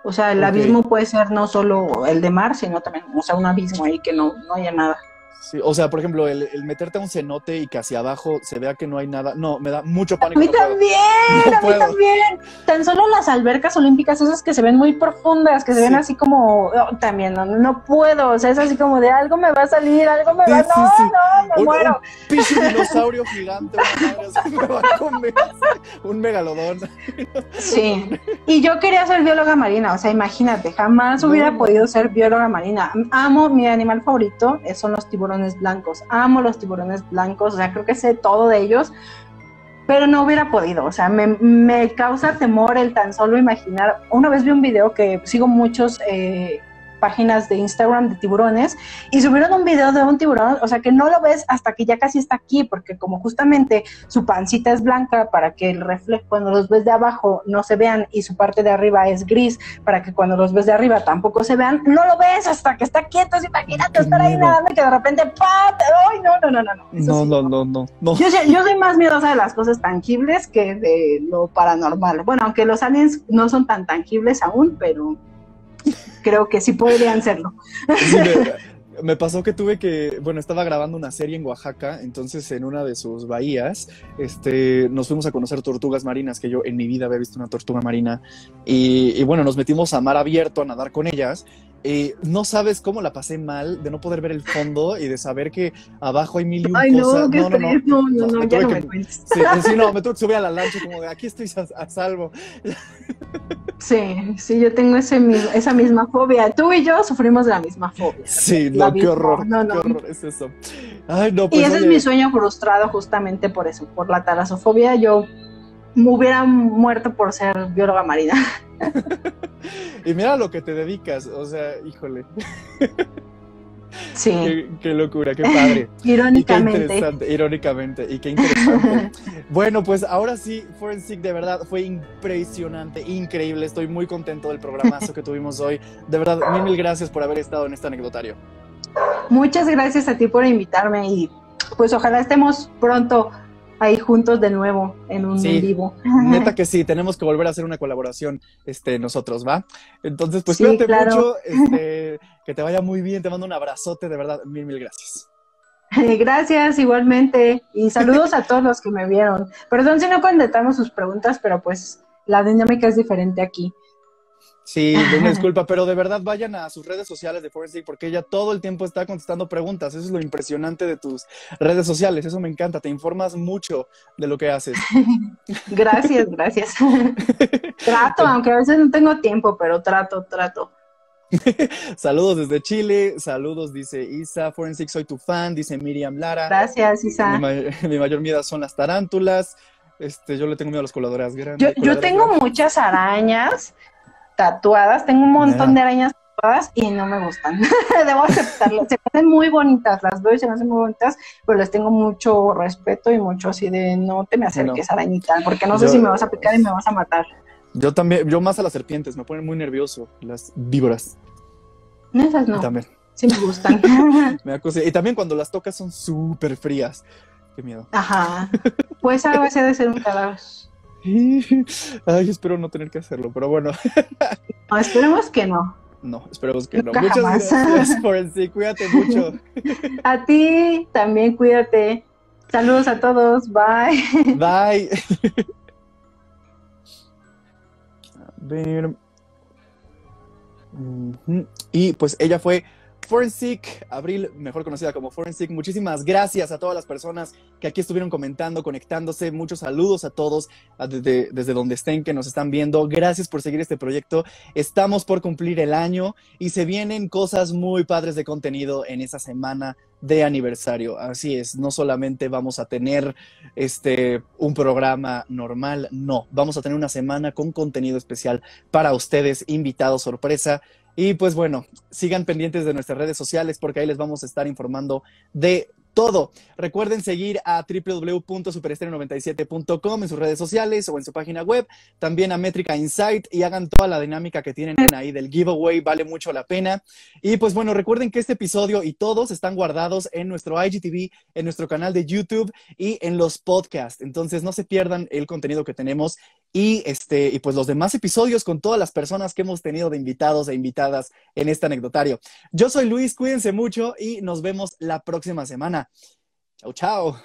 O sea, el abismo puede ser no solo el de mar, sino también, o sea, un abismo ahí que no, no haya nada. Sí, o sea, por ejemplo, el, el meterte a un cenote y que hacia abajo se vea que no hay nada. No, me da mucho A pánico. mí no puedo. también, No a mí también. Tan solo las albercas olímpicas, esas que se ven muy profundas, que se ven Sí. así como, oh, también no, no puedo, o sea, es así como de algo me va a salir, algo me va, sí, no, no, me Un- muero. Un dinosaurio gigante, me va a comer. Un megalodón. Sí, y yo quería ser bióloga marina, o sea, imagínate, jamás hubiera podido ser bióloga marina. Amo, mi animal favorito eh, son los tiburones blancos, amo los tiburones blancos, o sea, creo que sé todo de ellos, pero no hubiera podido, o sea, me, me causa temor el tan solo imaginar. Una vez vi un video que sigo muchos eh, páginas de Instagram de tiburones y subieron un video de un tiburón, o sea, que no lo ves hasta que ya casi está aquí, porque como justamente su pancita es blanca para que el reflejo cuando los ves de abajo no se vean y su parte de arriba es gris para que cuando los ves de arriba tampoco se vean, no lo ves hasta que está quieto, imagínate estar ahí nadando y que de repente ¡pam! ¡Ay, no, no, no, no! no, Eso No, sí, no, no, no, no. Yo, yo soy más miedosa de las cosas tangibles que de lo paranormal. Bueno, aunque los aliens no son tan tangibles aún, pero creo que sí podrían serlo. Me, pasó que tuve que, bueno, estaba grabando una serie en Oaxaca, entonces en una de sus bahías, este, nos fuimos a conocer tortugas marinas, que yo en mi vida había visto una tortuga marina, y bueno, nos metimos a mar abierto a nadar con ellas. Y no sabes cómo la pasé mal de no poder ver el fondo y de saber que abajo hay mil y un Ay, cosas. no, qué estrés. No, no, no, me ya no que- me cuentes. Sí, sí, no, me tuve que subir a la lancha como de aquí estoy a, a salvo. Sí, sí, yo tengo ese mis- esa misma fobia. Tú y yo sufrimos de la misma fobia. Sí, no, qué horror, No, no. qué horror es eso. Ay, no, Y pues ese es oye, mi sueño frustrado justamente por eso, por la talasofobia. Yo me hubiera muerto por ser bióloga marina. Y mira lo que te dedicas, o sea, híjole, Sí, qué, qué locura, qué padre. Y qué irónicamente. interesante, irónicamente, y qué interesante. bueno, pues ahora sí, Forensic de verdad fue impresionante, increíble. Estoy muy contento del programazo que tuvimos hoy. De verdad, mil, mil gracias por haber estado en este anecdotario. Muchas gracias a ti por invitarme y pues ojalá estemos pronto ahí juntos de nuevo en un Sí. vivo. Neta que sí, tenemos que volver a hacer una colaboración este, nosotros, ¿va? Entonces, pues Sí, cuídate claro. mucho, este, que te vaya muy bien, te mando un abrazote, de verdad, mil, mil gracias. Gracias igualmente y saludos a todos los que me vieron. Perdón si no contestamos sus preguntas, pero pues la dinámica es diferente aquí. Sí, una disculpa, pero de verdad vayan a sus redes sociales de Forensic porque ella todo el tiempo está contestando preguntas. Eso es lo impresionante de tus redes sociales. Eso me encanta. Te informas mucho de lo que haces. Gracias, gracias. trato, aunque a veces no tengo tiempo, pero trato, trato. Saludos desde Chile. Saludos, dice Isa. Forensic, soy tu fan. Dice Miriam Lara. Gracias, Mi, Isa. ma- mi mayor miedo son las tarántulas. Este, yo le tengo miedo a las coladoras grandes. Yo, yo tengo grandes. muchas arañas tatuadas, tengo un montón de arañas tatuadas y no me gustan. Debo aceptarlo. Se me hacen muy bonitas, las doy, se me hacen muy bonitas, pero les tengo mucho respeto y mucho así de no te me acerques, arañita, porque no sé si me vas a picar y me vas a matar. Yo también, yo más a las serpientes, me ponen muy nervioso, las víboras. Esas no. También. Sí me gustan. me Y también cuando las tocas son súper frías. Qué miedo. Ajá. Pues algo así de ser un cadáver. Ay, espero no tener que hacerlo, pero bueno. No, esperemos que no. No, esperemos que no. Muchas gracias, Forensic. Cuídate mucho. A ti también cuídate. Saludos a todos. Bye. Bye. A ver. Y pues ella fue Forensic, Abril, mejor conocida como Forensic, muchísimas gracias a todas las personas que aquí estuvieron comentando, conectándose. Muchos saludos a todos desde, desde, donde estén que nos están viendo. Gracias por seguir este proyecto. Estamos por cumplir el año y se vienen cosas muy padres de contenido en esa semana de aniversario. Así es, no solamente vamos a tener este un programa normal, no, vamos a tener una semana con contenido especial para ustedes, invitados sorpresa y pues bueno, sigan pendientes de nuestras redes sociales porque ahí les vamos a estar informando de todo. Recuerden seguir a www.superestereo97.com en sus redes sociales o en su página web, también a Métrica Insight y hagan toda la dinámica que tienen ahí del giveaway, vale mucho la pena. Y pues bueno, recuerden que este episodio y todos están guardados en nuestro IGTV, en nuestro canal de YouTube y en los podcasts. Entonces no se pierdan el contenido que tenemos y este y pues los demás episodios con todas las personas que hemos tenido de invitados e invitadas en este anecdotario. Yo soy Luis, cuídense mucho y nos vemos la próxima semana. Chao, chao.